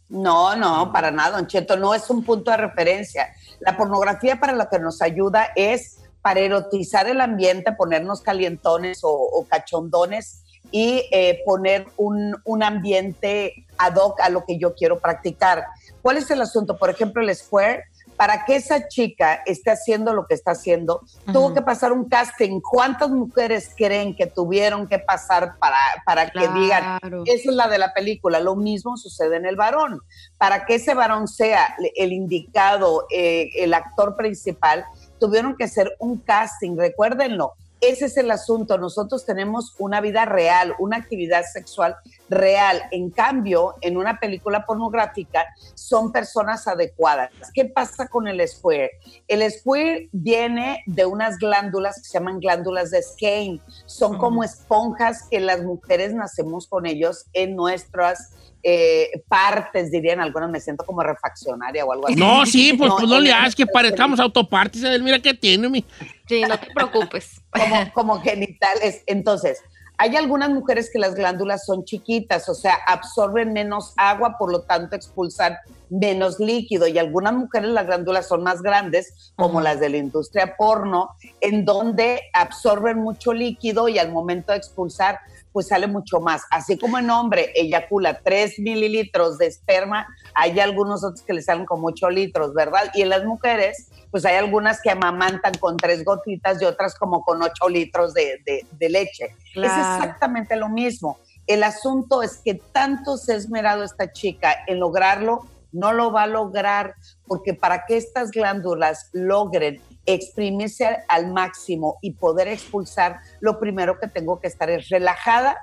No, no, para nada, Don no es un punto de referencia. La pornografía para lo que nos ayuda es para erotizar el ambiente, ponernos calientones o, o cachondones y eh, poner un, un ambiente ad hoc a lo que yo quiero practicar. ¿Cuál es el asunto? Por ejemplo, el square, para que esa chica esté haciendo lo que está haciendo, tuvo que pasar un casting. ¿Cuántas mujeres creen que tuvieron que pasar para, para que digan, esa es la de la película. Lo mismo sucede en el varón. Para que ese varón sea el indicado, eh, el actor principal, tuvieron que hacer un casting, recuérdenlo. Ese es el asunto. Nosotros tenemos una vida real, una actividad sexual real. En cambio, en una película pornográfica son personas adecuadas. ¿Qué pasa con el square? El square viene de unas glándulas que se llaman glándulas de Skene. Son como esponjas que las mujeres nacemos con ellos en nuestras eh, partes, dirían algunas. Me siento como refaccionaria o algo así. No, sí, pues no, pues no le hagas que parezcamos autopartes, mira que tiene mi. Sí, no te preocupes. como, como genitales. Entonces, hay algunas mujeres que las glándulas son chiquitas, o sea, absorben menos agua, por lo tanto expulsan menos líquido y algunas mujeres las glándulas son más grandes, como las de la industria porno, en donde absorben mucho líquido y al momento de expulsar pues sale mucho más. Así como en hombre eyacula 3 mililitros de esperma, hay algunos otros que le salen como 8 litros, ¿verdad? Y en las mujeres, pues hay algunas que amamantan con 3 gotitas y otras como con 8 litros de, de- de leche. Es exactamente lo mismo. El asunto es que tanto se ha esmerado esta chica en lograrlo, no lo va a lograr, porque para que estas glándulas logren exprimirse al, al máximo y poder expulsar, lo primero que tengo que estar es relajada,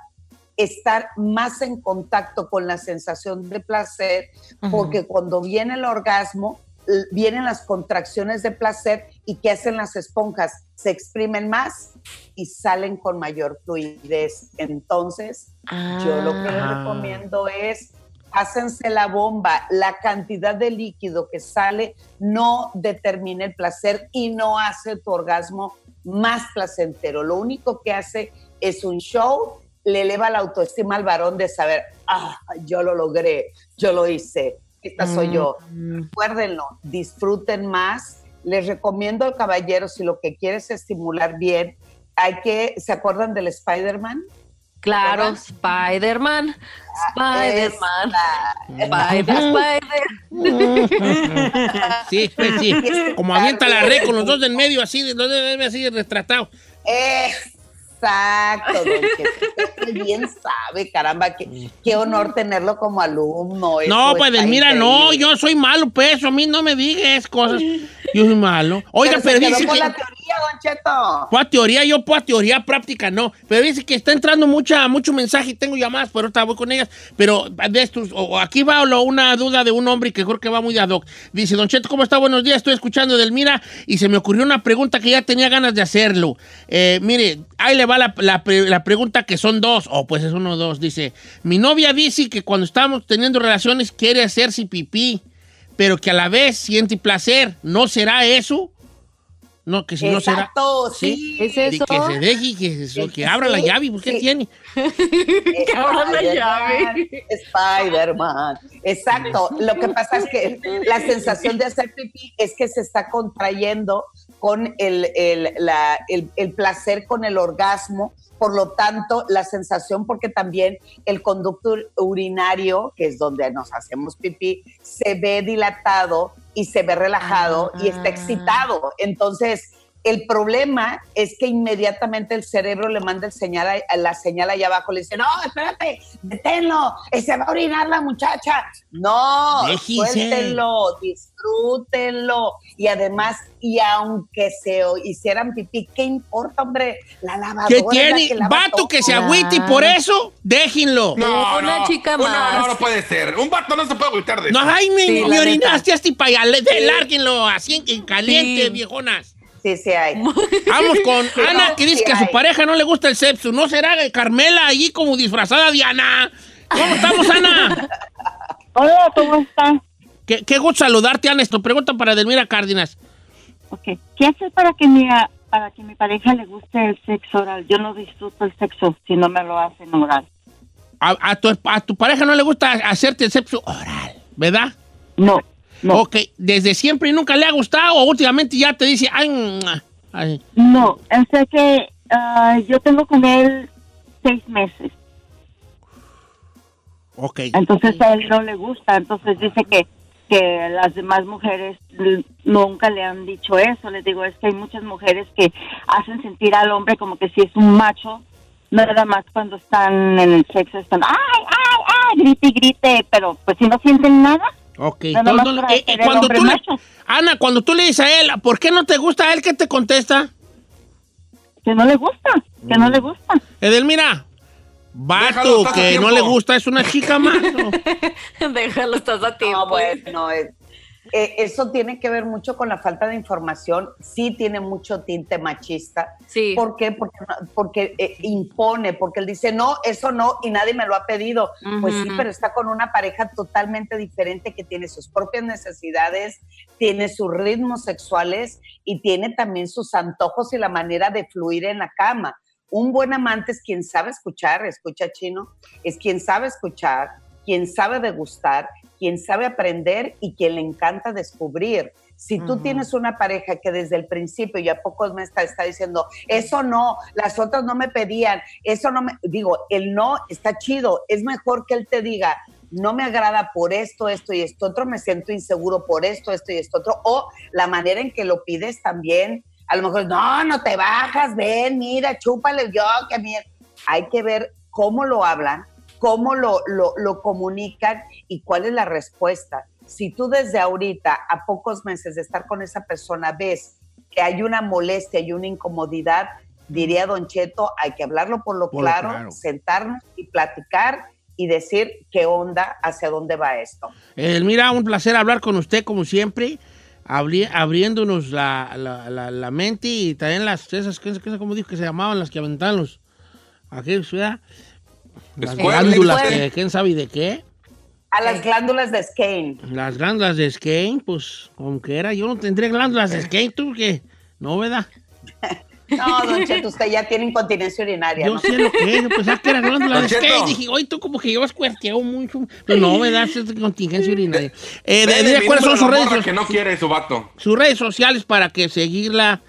estar más en contacto con la sensación de placer, porque cuando viene el orgasmo, vienen las contracciones de placer y ¿qué hacen las esponjas? Se exprimen más y salen con mayor fluidez. Entonces, yo lo que les Ah. recomiendo es hácense la bomba. La cantidad de líquido que sale no determina el placer y no hace tu orgasmo más placentero. Lo único que hace es un show, le eleva la autoestima al varón de saber, ah, yo lo logré, yo lo hice, esta soy yo. Recuérdenlo, disfruten más. Les recomiendo al caballero, si lo que quieres es estimular bien, hay que, ¿se acuerdan del Spider-Man? Claro. Spider-Man. Spider-Man. Esa. Spider, Spider. Sí, pues sí. Como avienta la red con los dos del medio, así, los dos del medio así retratado. Exacto, don bien sabe, caramba, qué, qué honor tenerlo como alumno. No, pues mira, no, yo soy malo, pues, a mí no me digas cosas. Yo soy malo. Oiga, pero, pero, se quedó dice con que... la teoría, don Cheto. Teoría, yo pues teoría práctica no. Pero dice que está entrando mucha, mucho mensaje y tengo llamadas, pero ahorita voy con ellas. Pero de estos, o- aquí va una duda de un hombre que creo que va muy ad hoc. Dice, Don Cheto, ¿cómo está? Buenos días, estoy escuchando Delmira y se me ocurrió una pregunta que ya tenía ganas de hacerlo. Eh, mire, ahí le va la, la pre- la pregunta que son dos, o pues es uno o dos. Dice, mi novia dice que cuando estamos teniendo relaciones quiere hacerse pipí, pero que a la vez siente placer. ¿No será eso? No, que si no será... Exacto, Sí. sí. ¿Es De eso? que se deje y que, se- que abra la llave, ¿por qué sí. tiene? Que abra la llave. Spider-Man. Exacto. Lo que pasa es que la sensación de hacer pipí es que se está contrayendo con el, el- la- el- el placer, con el orgasmo. Por lo tanto, la sensación, porque también el conducto urinario, que es donde nos hacemos pipí, se ve dilatado y se ve relajado y está Ah. excitado. Entonces, el problema es que inmediatamente el cerebro le manda el señal a- la señal allá abajo, le dice, no, espérate, deténlo, se va a orinar la muchacha. No, suéltenlo, disfrútenlo. Y además, y aunque se hicieran pipí, ¿qué importa, hombre? La lavadora. ¿Qué es la tiene? que lava Vato todo. que se agüite y por eso, déjenlo. No, Una no, chica no, más. No, no puede ser. Un vato no se puede agüitar de No, eso. ay, me, Sí, me la orinaste hasta para allá. Lárguenlo así en, en caliente, Sí. viejonas. Sí, sí hay. Vamos con Ana, que dice sí que a su hay. pareja no le gusta el sepsu. ¿No será Carmela allí como disfrazada de Ana? ¿Cómo estamos, Ana? Hola, ¿cómo está? Qué, qué gusto saludarte, Ana. Esto pregunta para Delmira Cárdenas. Ok. ¿Qué hacer para que mi para que mi pareja le guste el sexo oral? Yo no disfruto el sexo si no me lo hacen oral. A, a tu, a tu pareja no le gusta hacerte el sepsu oral, ¿verdad? No, no, Ok, ¿desde siempre y nunca le ha gustado o últimamente ya te dice, ay, ay, no. Sé que ah, yo tengo con él seis meses, ok. entonces a él no le gusta, entonces dice que que las demás mujeres nunca le han dicho eso. Les digo, es que hay muchas mujeres que hacen sentir al hombre como que si es un macho, nada más cuando están en el sexo están, ay, ay, ay, grite y grite, pero pues si no sienten nada, Ok, eh, eh, cuando tú le- macho. Ana, cuando tú le dices a él, ¿por qué no te gusta a él? ¿Qué te contesta? que no le gusta, que no le gusta. Edelmira, vato que no le gusta es una chica más. ¿no? Déjalo, estás a tiempo. No, bueno, es- eh, eso tiene que ver mucho con la falta de información. Sí tiene mucho tinte machista. Sí. ¿Por qué? Porque, porque eh, impone, porque él dice, no, eso no, y nadie me lo ha pedido. Pues sí, pero está con una pareja totalmente diferente que tiene sus propias necesidades, tiene sus ritmos sexuales y tiene también sus antojos y la manera de fluir en la cama. Un buen amante es quien sabe escuchar, escucha chino, es quien sabe escuchar, quien sabe degustar, quien sabe aprender y quien le encanta descubrir. Si tú Ujú. tienes una pareja que desde el principio y a pocos meses está, está diciendo, eso no, las otras no me pedían, eso no me, digo, el no está chido, es mejor que él te diga, no me agrada por esto, esto y esto otro, me siento inseguro por esto, esto y esto otro, o la manera en que lo pides también, a lo mejor, no, no te bajas, ven, mira, chúpale yo, que mierda. Hay que ver cómo lo hablan, cómo lo, lo, lo comunican y cuál es la respuesta. Si tú desde ahorita, a pocos meses de estar con esa persona, ves que hay una molestia y una incomodidad, diría Don Cheto, hay que hablarlo por lo Por lo claro, claro. sentarnos y platicar y decir qué onda, hacia dónde va esto. Mira, un placer hablar con usted como siempre, abri- abriéndonos la, la- la- la mente y también las, esas, ¿qué- qué- ¿cómo dijo que se llamaban las que aventaban los, aquellos, ¿verdad? Las Escuelas, glándulas, que- ¿quién sabe de qué? A las glándulas de Skene. Las glándulas de Skane, pues, como que era, yo no tendré glándulas de Skane, tú que, no, ¿verdad? No, Don Cheto, usted ya tiene incontinencia urinaria. Yo ¿no? sé lo que es, pensaba que era glándula de. Skane, dije, oye, tú como que yo escuerteo mucho, pero no, ¿verdad? Es contingencia urinaria. Eh, ¿Cuáles son sus redes, morra so- que no quiere su vato. sus redes sociales para que seguirla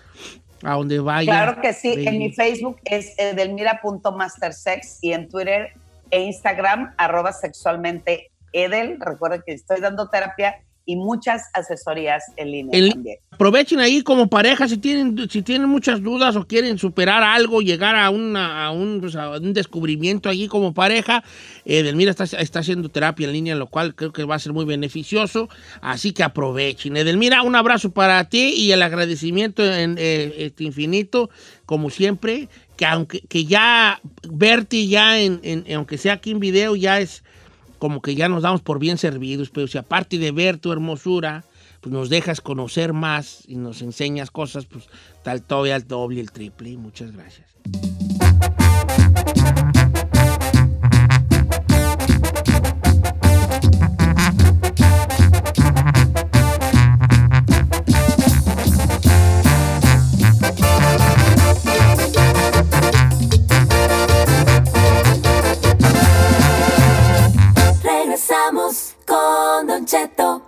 a donde vaya? Claro que sí. En mi Facebook es edelmira.mastersex y en Twitter e Instagram, arroba sexualmente Edel. Recuerden que estoy dando terapia y muchas asesorías en línea En li- también. Aprovechen ahí como pareja si tienen, si tienen muchas dudas o quieren superar algo, llegar a, una, a, un, pues, a un descubrimiento allí como pareja. Eh, Edelmira está, está haciendo terapia en línea, lo cual creo que va a ser muy beneficioso. Así que aprovechen. Edelmira, un abrazo para ti y el agradecimiento en, eh, este infinito, como siempre, que aunque que ya verte ya en, en- aunque sea aquí en video, ya es como que ya nos damos por bien servidos, pero si aparte de ver tu hermosura, pues nos dejas conocer más y nos enseñas cosas, pues tal todavía el doble, el triple. Muchas gracias. Con Don Cheto.